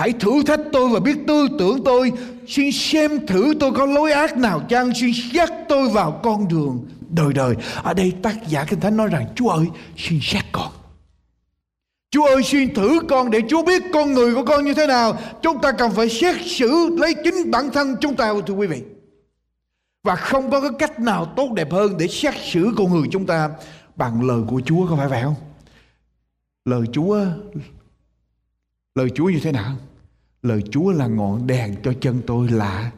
Hãy thử thách tôi và biết tư tưởng tôi. Xin xem thử tôi có lối ác nào chăng. Xin xét tôi vào con đường đời đời. Ở đây tác giả Kinh Thánh nói rằng, Chúa ơi, xin xét con. Chúa ơi, xin thử con để Chúa biết con người của con như thế nào. Chúng ta cần phải xét xử, lấy chính bản thân chúng ta, thưa quý vị. Và không có cái cách nào tốt đẹp hơn để xét xử con người chúng ta bằng lời của Chúa, có phải vậy không? Lời Chúa Lời Chúa như thế nào? Lời Chúa là ngọn đèn cho chân tôi là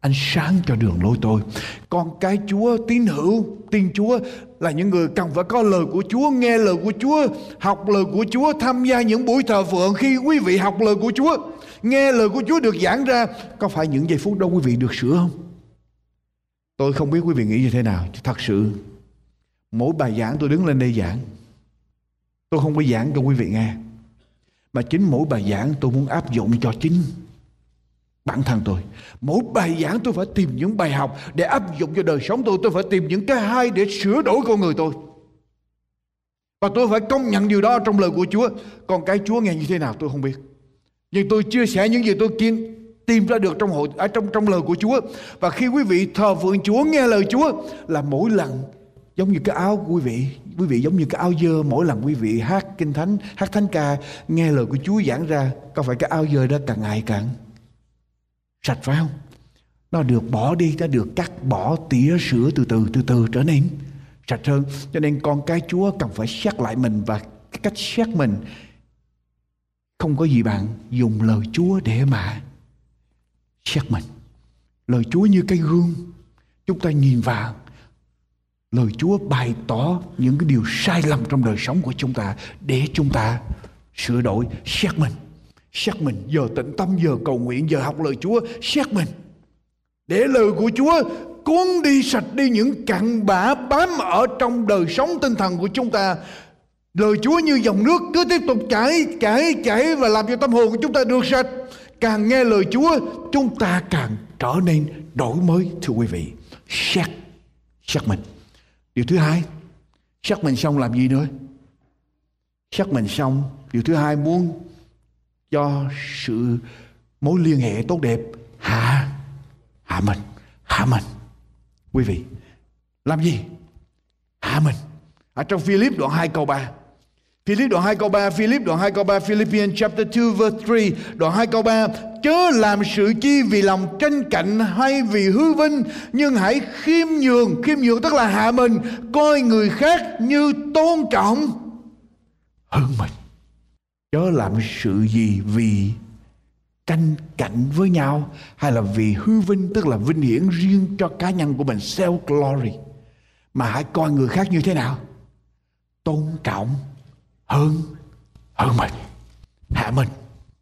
ánh sáng cho đường lối tôi. Con cái Chúa tín hữu, tin Chúa là những người cần phải có lời của Chúa, nghe lời của Chúa, học lời của Chúa, tham gia những buổi thờ phượng khi quý vị học lời của Chúa, nghe lời của Chúa được giảng ra, có phải những giây phút đó quý vị được sửa không? Tôi không biết quý vị nghĩ như thế nào, thật sự mỗi bài giảng tôi đứng lên đây giảng, tôi không có giảng cho quý vị nghe mà chính mỗi bài giảng tôi muốn áp dụng cho chính bản thân tôi, mỗi bài giảng tôi phải tìm những bài học để áp dụng cho đời sống tôi. Tôi phải tìm những cái hay để sửa đổi con người tôi. Và tôi phải công nhận điều đó trong lời của Chúa. Còn cái Chúa nghe như thế nào tôi không biết. Nhưng tôi chia sẻ những gì tôi kiên tìm ra được trong hội ở trong trong lời của Chúa. Và khi quý vị thờ phượng Chúa, nghe lời Chúa là mỗi lần giống như cái áo của quý vị quý vị giống như cái áo dơ, mỗi lần quý vị hát kinh thánh, hát thánh ca, nghe lời của Chúa giảng ra, có phải cái áo dơ đó càng ngày càng sạch phải không? Nó được bỏ đi nó được cắt bỏ tỉa sữa từ từ từ từ trở nên sạch hơn. Cho nên con cái Chúa cần phải xét lại mình và cái cách xét mình. Không có gì bạn dùng lời Chúa để mà xét mình. Lời Chúa như cái gương, chúng ta nhìn vào. Lời Chúa bày tỏ những cái điều sai lầm trong đời sống của chúng ta để chúng ta sửa đổi, xét mình xét mình, giờ tĩnh tâm, giờ cầu nguyện, giờ học lời Chúa, xét mình. Để lời của Chúa cuốn đi sạch đi những cặn bã bám ở trong đời sống tinh thần của chúng ta. Lời Chúa như dòng nước cứ tiếp tục chảy chảy chảy và làm cho tâm hồn của chúng ta được sạch. Càng nghe lời Chúa, chúng ta càng trở nên đổi mới, thưa quý vị. Xét xét mình. Điều thứ hai, xét mình xong làm gì nữa? Xét mình xong, điều thứ hai muốn cho sự mối liên hệ tốt đẹp. Hạ hạ mình hạ mình. Quý vị, làm gì? Hạ mình. Ở trong Philip đoạn 2 câu 3 Philip đoạn 2 câu 3 Philip đoạn 2 câu 3 Philippians chapter 2 verse 3 đoạn 2 câu 3 chớ làm sự chi vì lòng tranh cạnh hay vì hư vinh, nhưng hãy khiêm nhường. Khiêm nhường tức là hạ mình, coi người khác như tôn trọng. Hơn mình chớ làm sự gì vì tranh cạnh với nhau, hay là vì hư vinh, tức là vinh hiển riêng cho cá nhân của mình, self glory. Mà hãy coi người khác như thế nào? Tôn trọng hơn hơn mình. Hạ mình.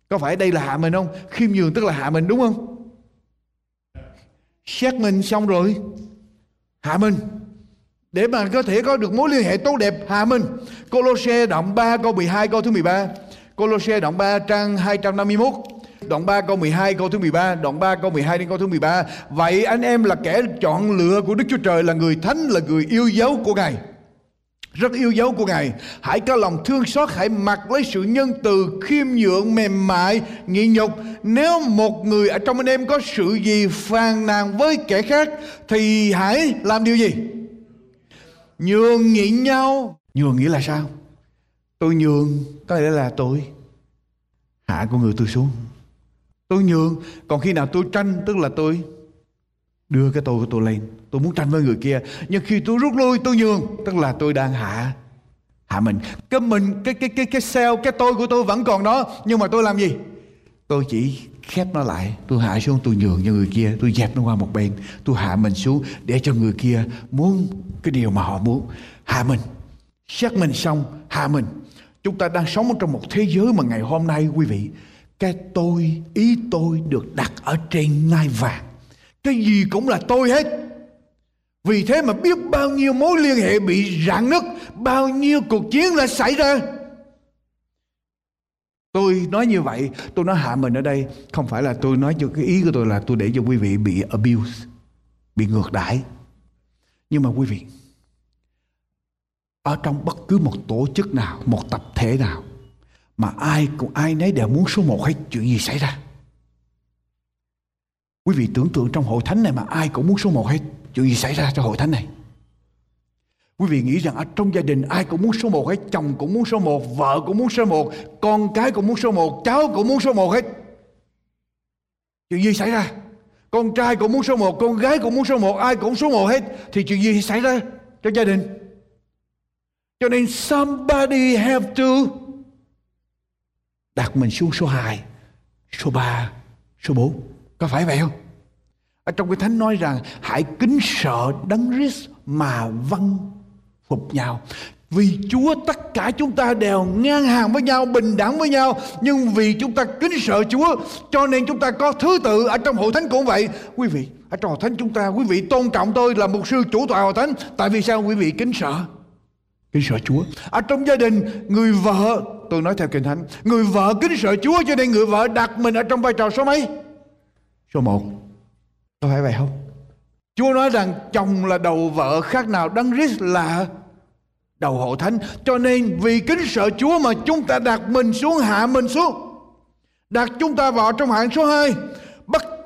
Có phải đây là hạ mình không? Khiêm nhường tức là hạ mình, đúng không? Xét mình xong rồi. Hạ mình. Để mà có thể có được mối liên hệ tốt đẹp, hạ mình. Colosse đoạn 3 câu 12 câu thứ 13 Colosse đoạn 3 trang 251 Đoạn 3 câu 12 câu thứ 13 Đoạn 3 câu 12 đến câu thứ 13 Vậy anh em là kẻ chọn lựa của Đức Chúa Trời Là người thánh là người yêu dấu của Ngài rất yêu dấu của Ngài. Hãy có lòng thương xót, hãy mặc lấy sự nhân từ, khiêm nhượng, mềm mại, Nghị nhục. Nếu một người ở trong anh em có sự gì phàn nàn với kẻ khác, thì hãy làm điều gì? Nhường nhịn nhau. Nhường nghĩa là sao? Tôi nhường, có nghĩa là tôi. Hạ con người tôi xuống. Tôi nhường, còn khi nào tôi tranh, tức là tôi đưa cái tôi của tôi lên. Tôi muốn tranh với người kia nhưng khi tôi rút lui tôi nhường tức là tôi đang hạ. Hạ mình. Cái mình cái cái cái cái sell cái tôi của tôi vẫn còn đó nhưng mà tôi làm gì? Tôi chỉ khép nó lại. Tôi hạ xuống tôi nhường cho người kia. Tôi dẹp nó qua một bên. Tôi hạ mình xuống để cho người kia muốn cái điều mà họ muốn. Hạ mình. Xét mình xong hạ mình chúng ta đang sống trong một thế giới mà ngày hôm nay, quý vị, cái tôi, ý tôi được đặt ở trên ngai vàng. Cái gì cũng là tôi hết. Vì thế mà biết bao nhiêu mối liên hệ bị rạn nứt, bao nhiêu cuộc chiến đã xảy ra. Tôi nói như vậy, tôi nói hạ mình ở đây, không phải là tôi nói cho cái ý của tôi là tôi để cho quý vị bị abuse, bị ngược đãi. Nhưng mà quý vị ở trong bất cứ một tổ chức nào một tập thể nào mà ai cũng ai nấy đều muốn số một hết chuyện gì xảy ra Quý vị tưởng tượng trong hội thánh này mà ai cũng muốn số một hết. Chuyện gì xảy ra cho hội thánh này? Quý vị nghĩ rằng ở trong gia đình ai cũng muốn số một hết. Chồng cũng muốn số một, vợ cũng muốn số một, con cái cũng muốn số một, cháu cũng muốn số một hết. Chuyện gì xảy ra? Con trai cũng muốn số một, con gái cũng muốn số một, ai cũng số một hết. Thì chuyện gì xảy ra cho gia đình? Cho nên somebody have to đặt mình xuống số 2, số 3, số 4. Có phải vậy không? Ở trong cái thánh nói rằng hãy kính sợ đấng Christ mà vâng phục nhau. Vì Chúa tất cả chúng ta đều ngang hàng với nhau, bình đẳng với nhau. Nhưng vì chúng ta kính sợ Chúa cho nên chúng ta có thứ tự ở trong hội thánh cũng vậy. Quý vị, ở trong hội thánh chúng ta, quý vị tôn trọng tôi là mục sư chủ tọa hội thánh. Tại vì sao quý vị kính sợ? Kính sợ Chúa. Ở trong gia đình, người vợ, tôi nói theo kinh thánh, người vợ kính sợ Chúa cho nên người vợ đặt mình ở trong vai trò số mấy? Số 1 Có phải vậy không? Chúa nói rằng chồng là đầu vợ khác nào Đấng Christ là đầu hộ thánh Cho nên vì kính sợ Chúa mà chúng ta đặt mình xuống hạ mình xuống Đặt chúng ta vào trong hạng số 2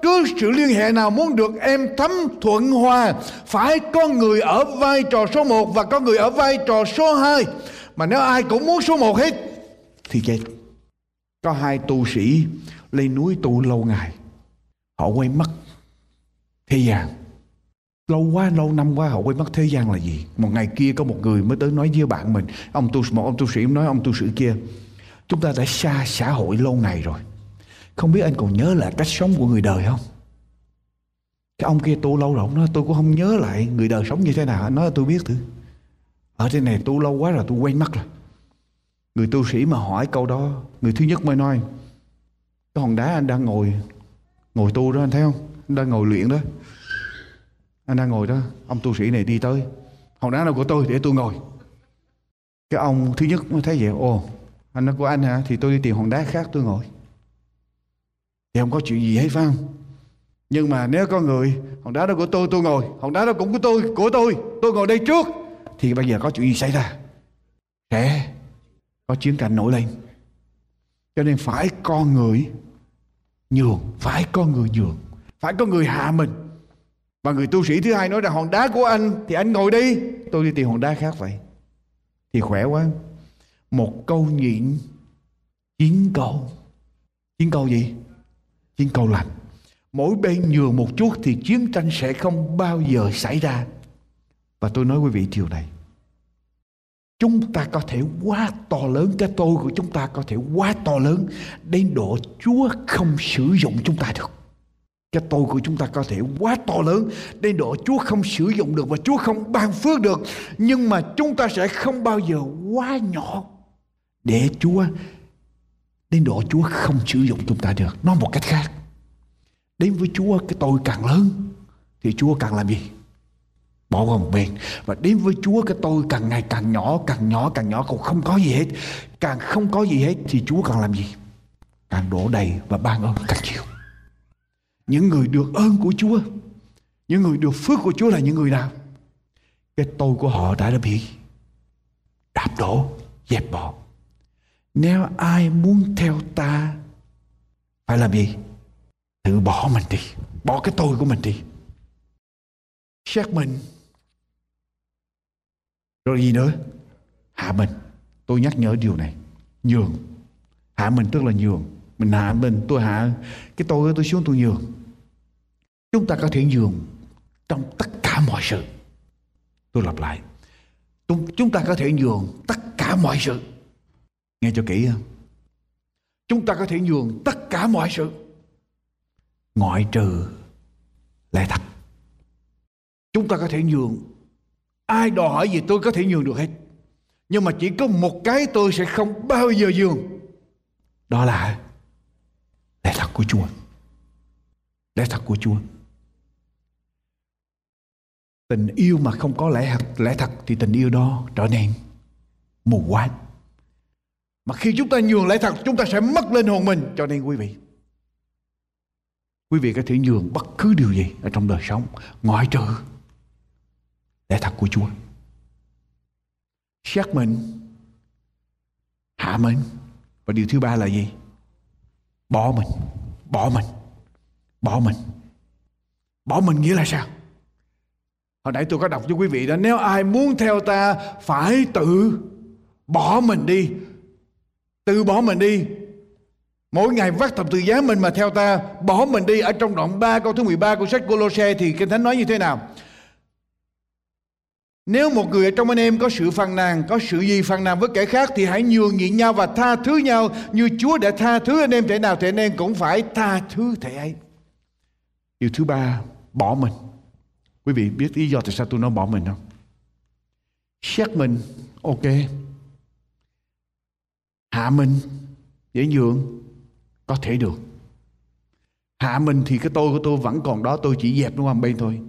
cứ sự liên hệ nào muốn được em thấm thuận hòa, Phải có người ở vai trò số 1 và có người ở vai trò số 2 Mà nếu ai cũng muốn số 1 hết, Thì chết. Có hai tu sĩ lên núi tu lâu ngày, họ quay mất thế gian. Lâu quá, lâu năm qua họ quay mất thế gian là gì? Một ngày kia có một người mới tới nói với bạn mình, ông tu một ông tu sĩ nói ông tu sĩ kia, chúng ta đã xa xã hội lâu ngày rồi không biết anh còn nhớ lại cách sống của người đời không? Cái ông kia tu lâu rồi, ông nói, tôi cũng không nhớ lại người đời sống như thế nào. Anh nói, tôi biết thử. Ở trên này tu lâu quá rồi, tôi quên mất rồi. Người tu sĩ mà hỏi câu đó, người thứ nhất mới nói, cái hòn đá anh đang ngồi ngồi tu đó, anh thấy không? Anh đang ngồi luyện đó. Anh đang ngồi đó, ông tu sĩ này đi tới, hòn đá nào của tôi để tôi ngồi? Cái ông thứ nhất mới thấy vậy, ồ, anh nói của anh hả? Thì tôi đi tìm hòn đá khác tôi ngồi thì không có chuyện gì hết phải không? Nhưng mà nếu có người, hòn đá đó của tôi tôi ngồi. Hòn đá đó cũng của tôi của tôi. Tôi ngồi đây trước. Thì bây giờ có chuyện gì xảy ra? Sẽ có chiến tranh nổi lên. Cho nên phải con người nhường, phải con người nhường, phải có người hạ mình. Và người tu sĩ thứ hai nói rằng hòn đá của anh thì anh ngồi đi. Tôi đi tìm hòn đá khác vậy. Thì khỏe quá. Một câu nhịn chín câu. Chín câu gì? Chiến cầu lành. Mỗi bên nhường một chút thì chiến tranh sẽ không bao giờ xảy ra. Và tôi nói quý vị điều này. Chúng ta có thể quá to lớn, cái tôi của chúng ta có thể quá to lớn đến độ chúa không sử dụng chúng ta được. Cái tôi của chúng ta có thể quá to lớn đến độ Chúa không sử dụng được và Chúa không ban phước được. Nhưng mà chúng ta sẽ không bao giờ quá nhỏ để Chúa đến độ Chúa không sử dụng chúng ta được. Nói một cách khác đến với Chúa cái tôi càng lớn thì Chúa càng làm gì? Bỏ qua một bên. Và đến với Chúa cái tôi càng ngày càng nhỏ càng nhỏ càng nhỏ còn không có gì hết. Càng không có gì hết thì Chúa càng làm gì? Càng đổ đầy và ban ơn càng nhiều. Những người được ơn của Chúa những người được phước của Chúa là những người nào? Cái tôi của họ đã, đã bị đạp đổ dẹp bỏ nếu ai muốn theo ta, phải làm gì? Tự bỏ mình đi, bỏ cái tôi của mình đi. Xét mình. Rồi gì nữa? Hạ mình. Tôi nhắc nhở điều này. Nhường. Hạ mình tức là nhường. Mình hạ mình, tôi hạ. Cái tôi tôi xuống, tôi nhường. Chúng ta có thể nhường trong tất cả mọi sự. Tôi lặp lại. Chúng ta có thể nhường tất cả mọi sự nghe cho kỹ không chúng ta có thể nhường tất cả mọi sự. Ngoại trừ lẽ thật. Chúng ta có thể nhường. Ai đòi hỏi gì tôi có thể nhường được hết. Nhưng mà chỉ có một cái tôi sẽ không bao giờ nhường. Đó là lẽ thật của Chúa. Lẽ thật của Chúa. Tình yêu mà không có lẽ thật lẽ thật thì tình yêu đó trở nên mù quáng mà khi chúng ta nhường lẽ thật, chúng ta sẽ mất linh hồn mình. Cho nên quý vị quý vị có thể nhường bất cứ điều gì ở trong đời sống, ngoại trừ lẽ thật của Chúa. Xác mình, hạ mình, và điều thứ ba là gì? Bỏ mình bỏ mình bỏ mình. Bỏ mình nghĩa là sao? Hồi nãy tôi có đọc cho quý vị đó, nếu ai muốn theo ta, phải tự bỏ mình đi từ bỏ mình đi. Mỗi ngày vác thập tự giá mình mà theo ta, Bỏ mình đi. Ở trong đoạn 3 câu thứ 13 của sách Colosse Thì Kinh Thánh nói như thế nào? Nếu một người ở trong anh em có sự phàn nàn, Có sự gì phàn nàn với kẻ khác Thì hãy nhường nhịn nhau và tha thứ nhau Như Chúa đã tha thứ anh em thể nào Thì anh em cũng phải tha thứ thể ấy. Điều thứ ba, Bỏ mình. Quý vị biết lý do tại sao tôi nói bỏ mình không? Xét mình, Ok. Hạ mình Dễ nhường, Có thể được. Hạ mình thì cái tôi của tôi vẫn còn đó, Tôi chỉ dẹp nó qua bên thôi.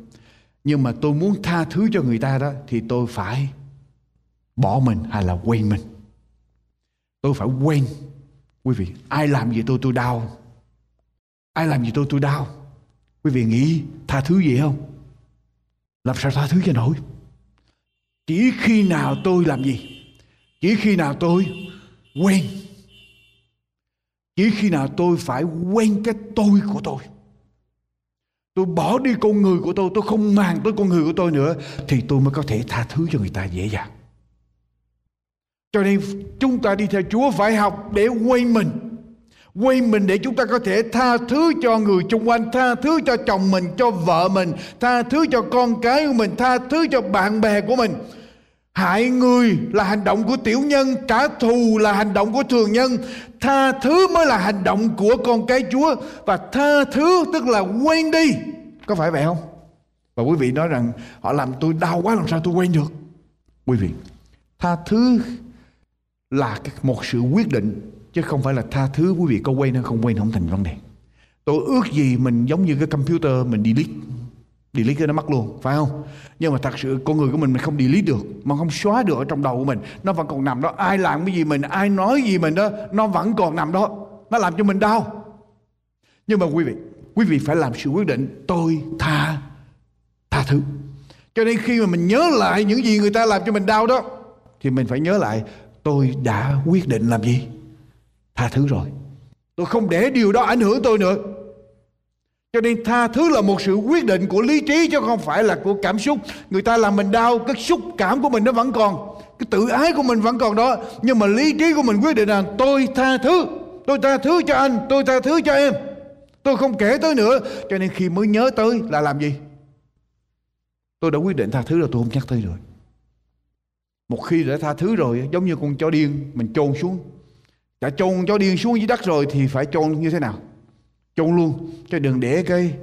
Nhưng mà tôi muốn tha thứ cho người ta đó, Thì tôi phải Bỏ mình hay là quên mình. Tôi phải quên. Quý vị, Ai làm gì tôi tôi đau. Ai làm gì tôi tôi đau. Quý vị nghĩ tha thứ gì không? Làm sao tha thứ cho nổi? Chỉ khi nào tôi làm gì? Chỉ khi nào tôi quen chỉ khi nào tôi phải quen cái tôi của tôi tôi bỏ đi con người của tôi tôi không mang tới con người của tôi nữa, thì tôi mới có thể tha thứ cho người ta dễ dàng. Cho nên chúng ta đi theo chúa phải học để quên mình quay mình để chúng ta có thể tha thứ cho người xung quanh, tha thứ cho chồng mình, cho vợ mình, tha thứ cho con cái của mình, tha thứ cho bạn bè của mình hại người là hành động của tiểu nhân, trả thù là hành động của thường nhân. Tha thứ mới là hành động của con cái chúa. Và tha thứ tức là quên đi. Có phải vậy không? Và quý vị nói rằng họ làm tôi đau quá, làm sao tôi quên được? Quý vị, tha thứ là một sự quyết định, chứ không phải là tha thứ quý vị có quên hay không quên không thành vấn đề. Tôi ước gì mình giống như cái computer mình delete delete cái nó mất luôn, phải không? Nhưng mà thật sự con người của mình mình không delete được, mà không xóa được ở trong đầu của mình. Nó vẫn còn nằm đó. Ai làm cái gì mình, ai nói gì mình đó, nó vẫn còn nằm đó. Nó làm cho mình đau. Nhưng mà quý vị quý vị phải làm sự quyết định, tôi tha tha thứ. Cho nên khi mà mình nhớ lại những gì người ta làm cho mình đau đó, thì mình phải nhớ lại, tôi đã quyết định làm gì? Tha thứ rồi. Tôi không để điều đó ảnh hưởng tôi nữa cho nên tha thứ là một sự quyết định của lý trí chứ không phải là của cảm xúc. Người ta làm mình đau, cái xúc cảm của mình nó vẫn còn. Cái tự ái của mình vẫn còn đó. Nhưng mà lý trí của mình quyết định là tôi tha thứ. Tôi tha thứ cho anh. Tôi tha thứ cho em. Tôi không kể tới nữa. Cho nên khi mới nhớ tới là làm gì? Tôi đã quyết định tha thứ rồi, tôi không nhắc tới rồi. Một khi đã tha thứ rồi, giống như con chó điên, mình chôn xuống. Đã chôn chó điên xuống dưới đất rồi thì phải chôn như thế nào? Chôn luôn. Chứ đừng để cái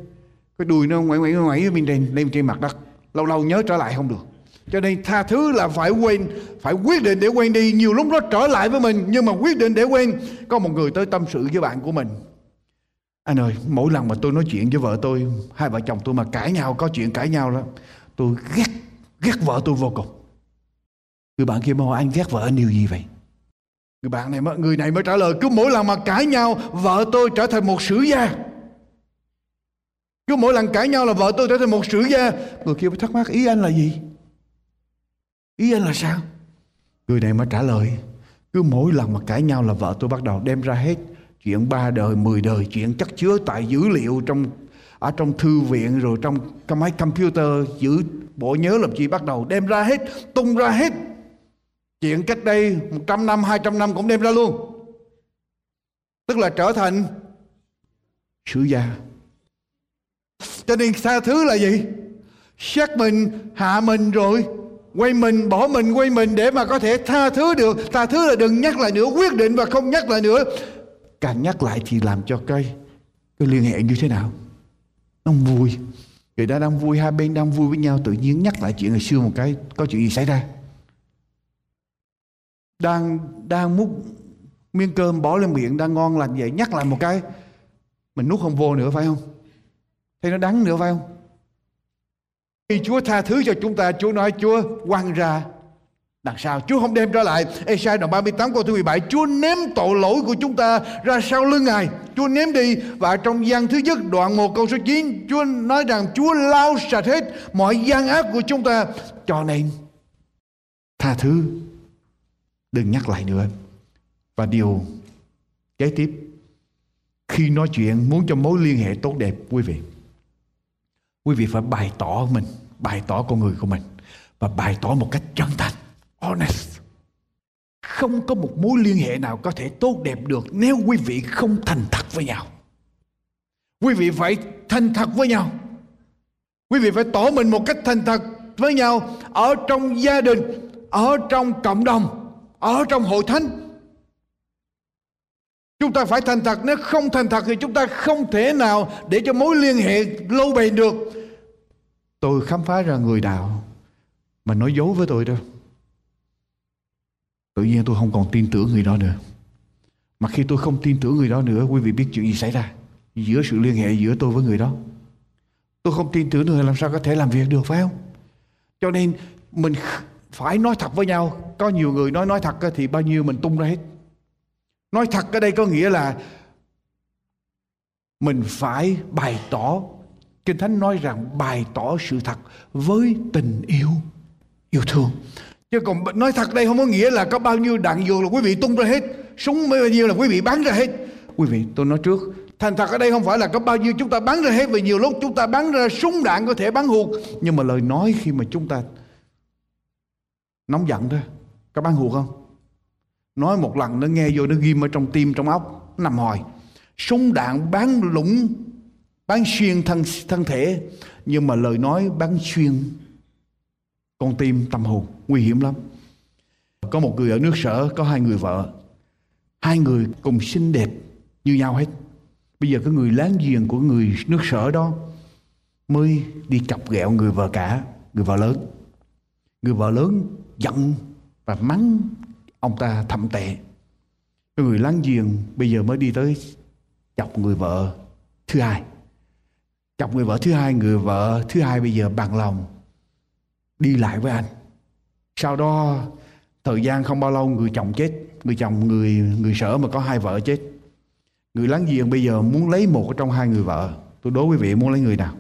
cái đùi nó ngoảy ngoảy ngoảy bên trên, lên trên mặt đất. Lâu lâu nhớ trở lại không được. Cho nên tha thứ là phải quên, phải quyết định để quên đi. Nhiều lúc nó trở lại với mình, nhưng mà quyết định để quên. Có một người tới tâm sự với bạn của mình. Anh ơi, mỗi lần mà tôi nói chuyện với vợ tôi, hai vợ chồng tôi mà cãi nhau, có chuyện cãi nhau đó, tôi ghét ghét vợ tôi vô cùng. Người bạn kia hỏi anh ghét vợ anh điều gì vậy? Người bạn này người này mới trả lời, cứ mỗi lần mà cãi nhau, vợ tôi trở thành một sử gia. Cứ mỗi lần cãi nhau là vợ tôi trở thành một sử gia. Người kia mới thắc mắc, ý anh là gì? Ý anh là sao? Người này mới trả lời, cứ mỗi lần mà cãi nhau là vợ tôi bắt đầu đem ra hết chuyện ba đời, mười đời, chuyện chắc chứa tại dữ liệu trong ở trong thư viện rồi trong cái máy computer giữ bộ nhớ làm gì bắt đầu đem ra hết, tung ra hết chuyện cách đây 100 năm 200 năm cũng đem ra luôn. Tức là trở thành sử gia cho nên tha thứ là gì? Xét mình, hạ mình rồi, quay mình, bỏ mình, quay mình để mà có thể tha thứ được. Tha thứ là đừng nhắc lại nữa, quyết định và không nhắc lại nữa. Càng nhắc lại thì làm cho cái cái liên hệ như thế nào? Nó không vui. Người ta đang vui, hai bên đang vui với nhau, tự nhiên nhắc lại chuyện ngày xưa một cái, có chuyện gì xảy ra? Đang đang múc miếng cơm bỏ lên miệng, đang ngon lành vậy, nhắc lại một cái, mình nuốt không vô nữa, phải không? Thấy nó đắng nữa, phải không? Khi Chúa tha thứ cho chúng ta, Chúa nói, Chúa quăng ra, đằng sau Chúa không đem trở lại. Esai đoạn 38 câu thứ 17 Chúa ném tội lỗi của chúng ta ra sau lưng Ngài. Chúa ném đi, và trong gian thứ nhất đoạn 1 câu số 9 Chúa nói rằng Chúa lau sạch hết mọi gian ác của chúng ta. Cho nên, tha thứ đừng nhắc lại nữa. Và điều kế tiếp, khi nói chuyện muốn cho mối liên hệ tốt đẹp, quý vị quý vị phải bày tỏ mình, bày tỏ con người của mình và bày tỏ một cách chân thành, honest. Không có một mối liên hệ nào có thể tốt đẹp được nếu quý vị không thành thật với nhau. Quý vị phải thành thật với nhau. Quý vị phải tỏ mình một cách thành thật với nhau ở trong gia đình, ở trong cộng đồng ở trong hội thánh, chúng ta phải thành thật. Nếu không thành thật thì chúng ta không thể nào để cho mối liên hệ lâu bền được. Tôi khám phá ra người đạo mà nói dối với tôi đâu tự nhiên tôi không còn tin tưởng người đó nữa. Mà khi tôi không tin tưởng người đó nữa, quý vị biết chuyện gì xảy ra? Giữa sự liên hệ giữa tôi với người đó. Tôi không tin tưởng nữa, làm sao có thể làm việc được, phải không? Cho nên mình phải nói thật với nhau, có nhiều người nói nói thật thì bao nhiêu mình tung ra hết. Nói thật ở đây có nghĩa là mình phải bày tỏ, kinh thánh nói rằng bày tỏ sự thật với tình yêu yêu thương. Chứ còn nói thật đây không có nghĩa là có bao nhiêu đạn dược là quý vị tung ra hết, súng bao nhiêu là quý vị bắn ra hết. Quý vị, tôi nói trước, thành thật ở đây không phải là có bao nhiêu chúng ta bắn ra hết, vì nhiều lúc chúng ta bắn ra súng đạn có thể bắn hụt nhưng mà lời nói khi mà chúng ta nóng giận thôi. Các bạn hiểu không? Nói một lần nó nghe vô, nó ghim ở trong tim, trong óc nằm hồi súng đạn bắn lũng bắn xuyên thân thân thể. Nhưng mà lời nói bắn xuyên con tim tâm hồn, nguy hiểm lắm. Có một người ở nước sở, có hai người vợ. Hai người cùng xinh đẹp như nhau hết. Bây giờ cái người láng giềng của người nước sở đó mới đi chọc ghẹo người vợ cả, người vợ lớn. Người vợ lớn giận và mắng ông ta thậm tệ. Cái người láng giềng bây giờ mới đi tới chọc người vợ thứ hai. Chọc người vợ thứ hai, người vợ thứ hai bây giờ bằng lòng đi lại với anh. Sau đó, thời gian không bao lâu, người chồng chết, người chồng, người người sở mà có hai vợ chết. Người láng giềng bây giờ muốn lấy một trong hai người vợ. Tôi đố quý vị, muốn lấy người nào?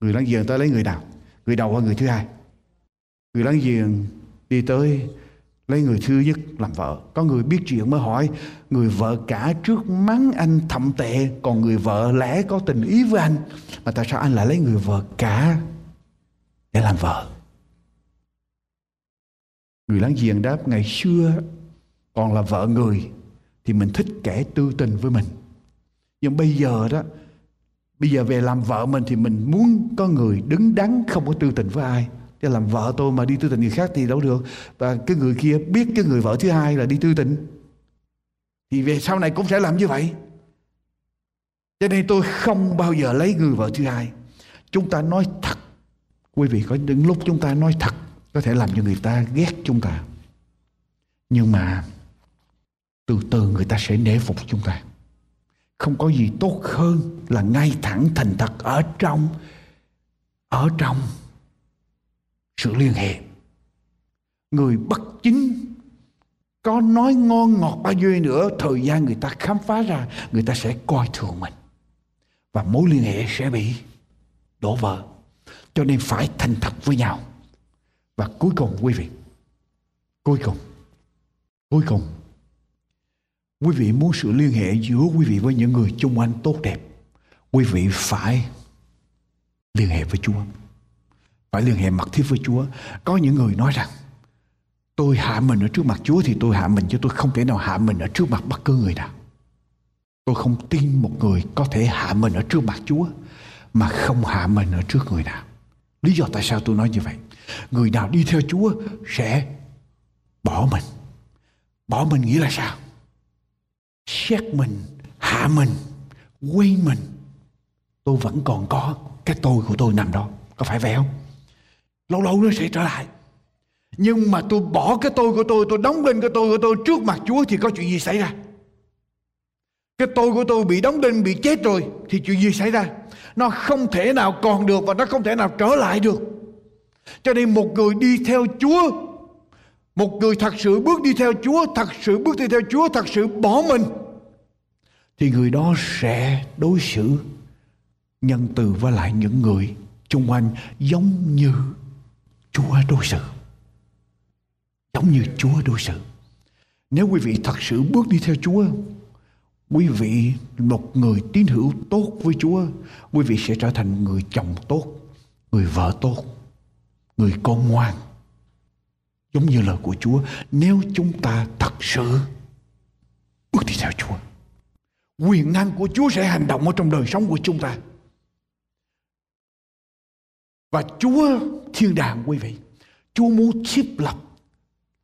Người láng giềng tới lấy người nào? Người đầu hay người thứ hai? Người láng giềng đi tới lấy người thứ nhất làm vợ. Có người biết chuyện mới hỏi, người vợ cả trước mắng anh thậm tệ, còn người vợ lẽ có tình ý với anh. Mà tại sao anh lại lấy người vợ cả để làm vợ? Người láng giềng đáp, ngày xưa còn là vợ người thì mình thích kẻ tư tình với mình. Nhưng bây giờ đó, bây giờ về làm vợ mình thì mình muốn có người đứng đắn, không có tư tình với ai để làm vợ tôi mà đi tư tình người khác thì đâu được. Và cái người kia biết cái người vợ thứ hai là đi tư tình. Thì về sau này cũng sẽ làm như vậy. Cho nên tôi không bao giờ lấy người vợ thứ hai. Chúng ta nói thật. Quý vị có những lúc chúng ta nói thật, có thể làm cho người ta ghét chúng ta. Nhưng mà từ từ người ta sẽ nể phục chúng ta. Không có gì tốt hơn là ngay thẳng thành thật ở trong ở trong sự liên hệ. Người bất chính có nói ngon ngọt bao nhiêu nữa, thời gian người ta khám phá ra, người ta sẽ coi thường mình. Và mối liên hệ sẽ bị đổ vỡ. Cho nên phải thành thật với nhau. Và cuối cùng, quý vị, cuối cùng cuối cùng, quý vị muốn sự liên hệ giữa quý vị với những người chung quanh tốt đẹp, quý vị phải liên hệ với chúa phải liên hệ mật thiết với chúa. Có những người nói rằng, tôi hạ mình ở trước mặt chúa thì tôi hạ mình, chứ tôi không thể nào hạ mình ở trước mặt bất cứ người nào. Tôi không tin một người có thể hạ mình ở trước mặt chúa, mà không hạ mình ở trước người nào. Lý do tại sao tôi nói như vậy? Người nào đi theo chúa sẽ bỏ mình. Bỏ mình nghĩa là sao? Xét mình, hạ mình quên mình. Tôi vẫn còn có cái tôi của tôi nằm đó. Có phải vậy không? Lâu lâu nó sẽ trở lại. Nhưng mà tôi bỏ cái tôi của tôi tôi đóng đinh cái tôi của tôi trước mặt chúa thì có chuyện gì xảy ra? Cái tôi của tôi bị đóng đinh bị chết rồi thì chuyện gì xảy ra? Nó không thể nào còn được và nó không thể nào trở lại được. Cho nên một người đi theo chúa, một người thật sự bước đi theo chúa, thật sự bước đi theo chúa, thật sự bỏ mình, thì người đó sẽ đối xử nhân từ với lại những người xung quanh giống như Chúa đối xử. Giống như Chúa đối xử. Nếu quý vị thật sự bước đi theo Chúa, quý vị một người tín hữu tốt với Chúa, quý vị sẽ trở thành người chồng tốt, người vợ tốt, người con ngoan. Giống như lời của Chúa, nếu chúng ta thật sự bước đi theo Chúa quyền năng của Chúa sẽ hành động ở trong đời sống của chúng ta. Và Chúa thiên đàng quý vị, Chúa muốn thiết lập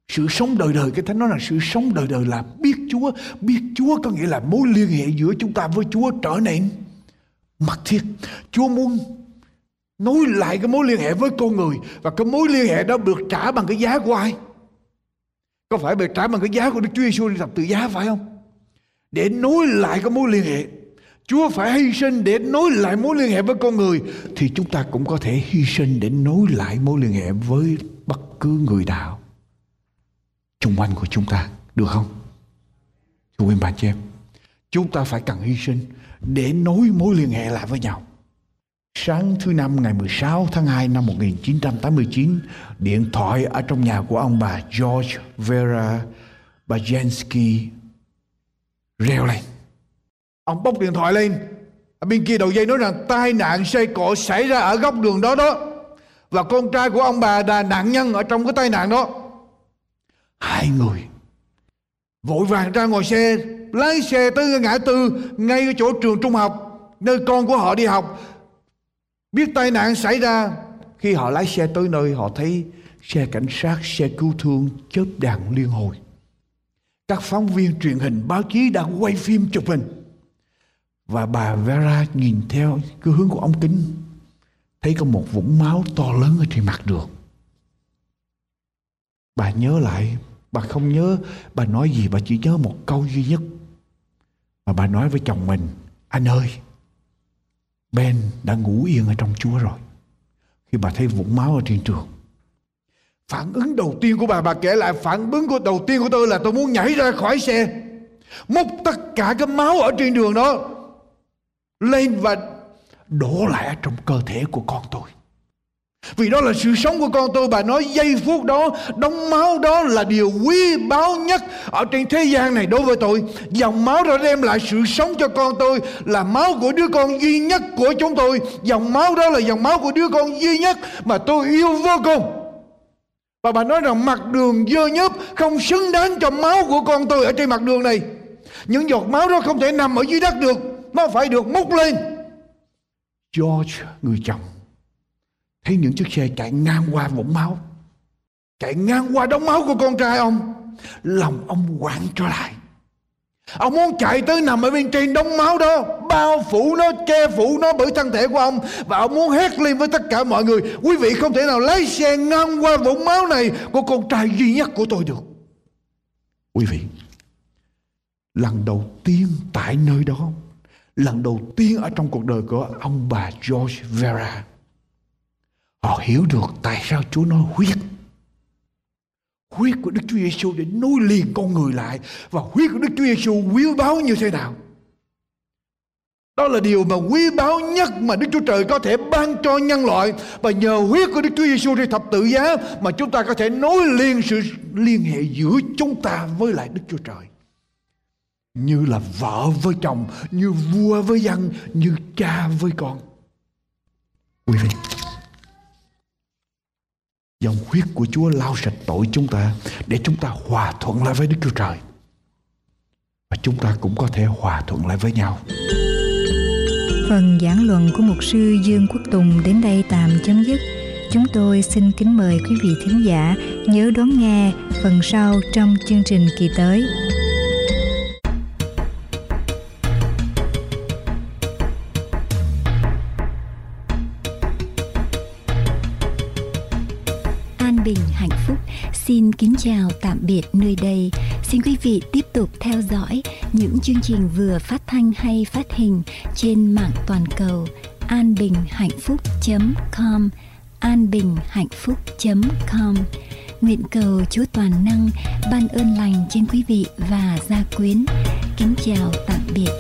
sự sống đời đời. Cái thánh nói là sự sống đời đời là biết Chúa. Biết Chúa có nghĩa là mối liên hệ giữa chúng ta với Chúa trở nên mật thiết. Chúa muốn nối lại cái mối liên hệ với con người. Và cái mối liên hệ đó được trả bằng cái giá của ai? Có phải được trả bằng cái giá của Đức Chúa Giêsu đi thập tự giá phải không? Để nối lại cái mối liên hệ Chúa phải hy sinh để nối lại mối liên hệ với con người thì chúng ta cũng có thể hy sinh để nối lại mối liên hệ với bất cứ người nào xung quanh của chúng ta được không? Thưa quý bà chị em, chúng ta phải cần hy sinh để nối mối liên hệ lại với nhau. Sáng thứ năm ngày 16 tháng 2 năm 1989, điện thoại ở trong nhà của ông bà George Vera Bajensky reo lên ông bốc điện thoại lên. Ở bên kia đầu dây nói rằng tai nạn xe cộ xảy ra ở góc đường đó đó. Và con trai của ông bà là nạn nhân ở trong cái tai nạn đó. Hai người vội vàng ra ngồi xe, lái xe tới ngã tư, ngay ở chỗ trường trung học, nơi con của họ đi học. Biết tai nạn xảy ra, khi họ lái xe tới nơi, họ thấy xe cảnh sát, xe cứu thương chớp đàn liên hồi. Các phóng viên truyền hình, báo chí đang quay phim chụp hình và bà Vera nhìn theo cái hướng của ống kính, thấy có một vũng máu to lớn ở trên mặt đường bà nhớ lại, bà không nhớ bà nói gì, bà chỉ nhớ một câu duy nhất. Mà bà nói với chồng mình, anh ơi, Ben đã ngủ yên ở trong Chúa rồi. Khi bà thấy vũng máu ở trên trường. Phản ứng đầu tiên của bà bà kể lại, phản ứng của đầu tiên của tôi là tôi muốn nhảy ra khỏi xe. Múc tất cả cái máu ở trên đường đó lên và đổ lại trong cơ thể của con tôi. Vì đó là sự sống của con tôi, Bà nói, giây phút đó, Đóng máu đó là điều quý báu nhất Ở trên thế gian này đối với tôi. Dòng máu đó đem lại sự sống cho con tôi, Là máu của đứa con duy nhất của chúng tôi. Dòng máu đó là dòng máu của đứa con duy nhất Mà tôi yêu vô cùng. Và bà nói rằng mặt đường dơ nhớp Không xứng đáng cho máu của con tôi Ở trên mặt đường này. Những giọt máu đó không thể nằm ở dưới đất được. Nó phải được múc lên. George người chồng. Thấy những chiếc xe chạy ngang qua vũng máu. Chạy ngang qua đống máu của con trai ông. Lòng ông quặn trở lại. Ông muốn chạy tới nằm ở bên trên đống máu đó. Bao phủ nó, che phủ nó bởi thân thể của ông. Và ông muốn hét lên với tất cả mọi người. Quý vị không thể nào lấy xe ngang qua vũng máu này Của con trai duy nhất của tôi được. Quý vị Lần đầu tiên tại nơi đó Lần đầu tiên ở trong cuộc đời của ông bà George Vera, Họ hiểu được tại sao Chúa nói huyết. Huyết của Đức Chúa Giêsu để nối liền con người lại và huyết của Đức Chúa Giêsu quý báu như thế nào. Đó là điều mà quý báu nhất mà Đức Chúa Trời có thể ban cho nhân loại và nhờ huyết của Đức Chúa Giêsu trên thập tự giá mà chúng ta có thể nối liền sự liên hệ giữa chúng ta với lại Đức Chúa Trời. Như là vợ với chồng, như vua với dân, như cha với con. Quý vị Dòng huyết của Chúa lau sạch tội chúng ta để chúng ta hòa thuận lại với Đức Chúa Trời. Và chúng ta cũng có thể hòa thuận lại với nhau. Phần giảng luận của mục sư Dương Quốc Tùng đến đây tạm chấm dứt. Chúng tôi xin kính mời quý vị thính giả nhớ đón nghe phần sau trong chương trình kỳ tới. Xin kính chào tạm biệt nơi đây. Xin quý vị tiếp tục theo dõi những chương trình vừa phát thanh hay phát hình trên mạng toàn cầu anbinhhạnhphúc.com anbinhhạnhphúc.com nguyện cầu chúa toàn năng ban ơn lành trên quý vị và gia quyến. Kính chào tạm biệt.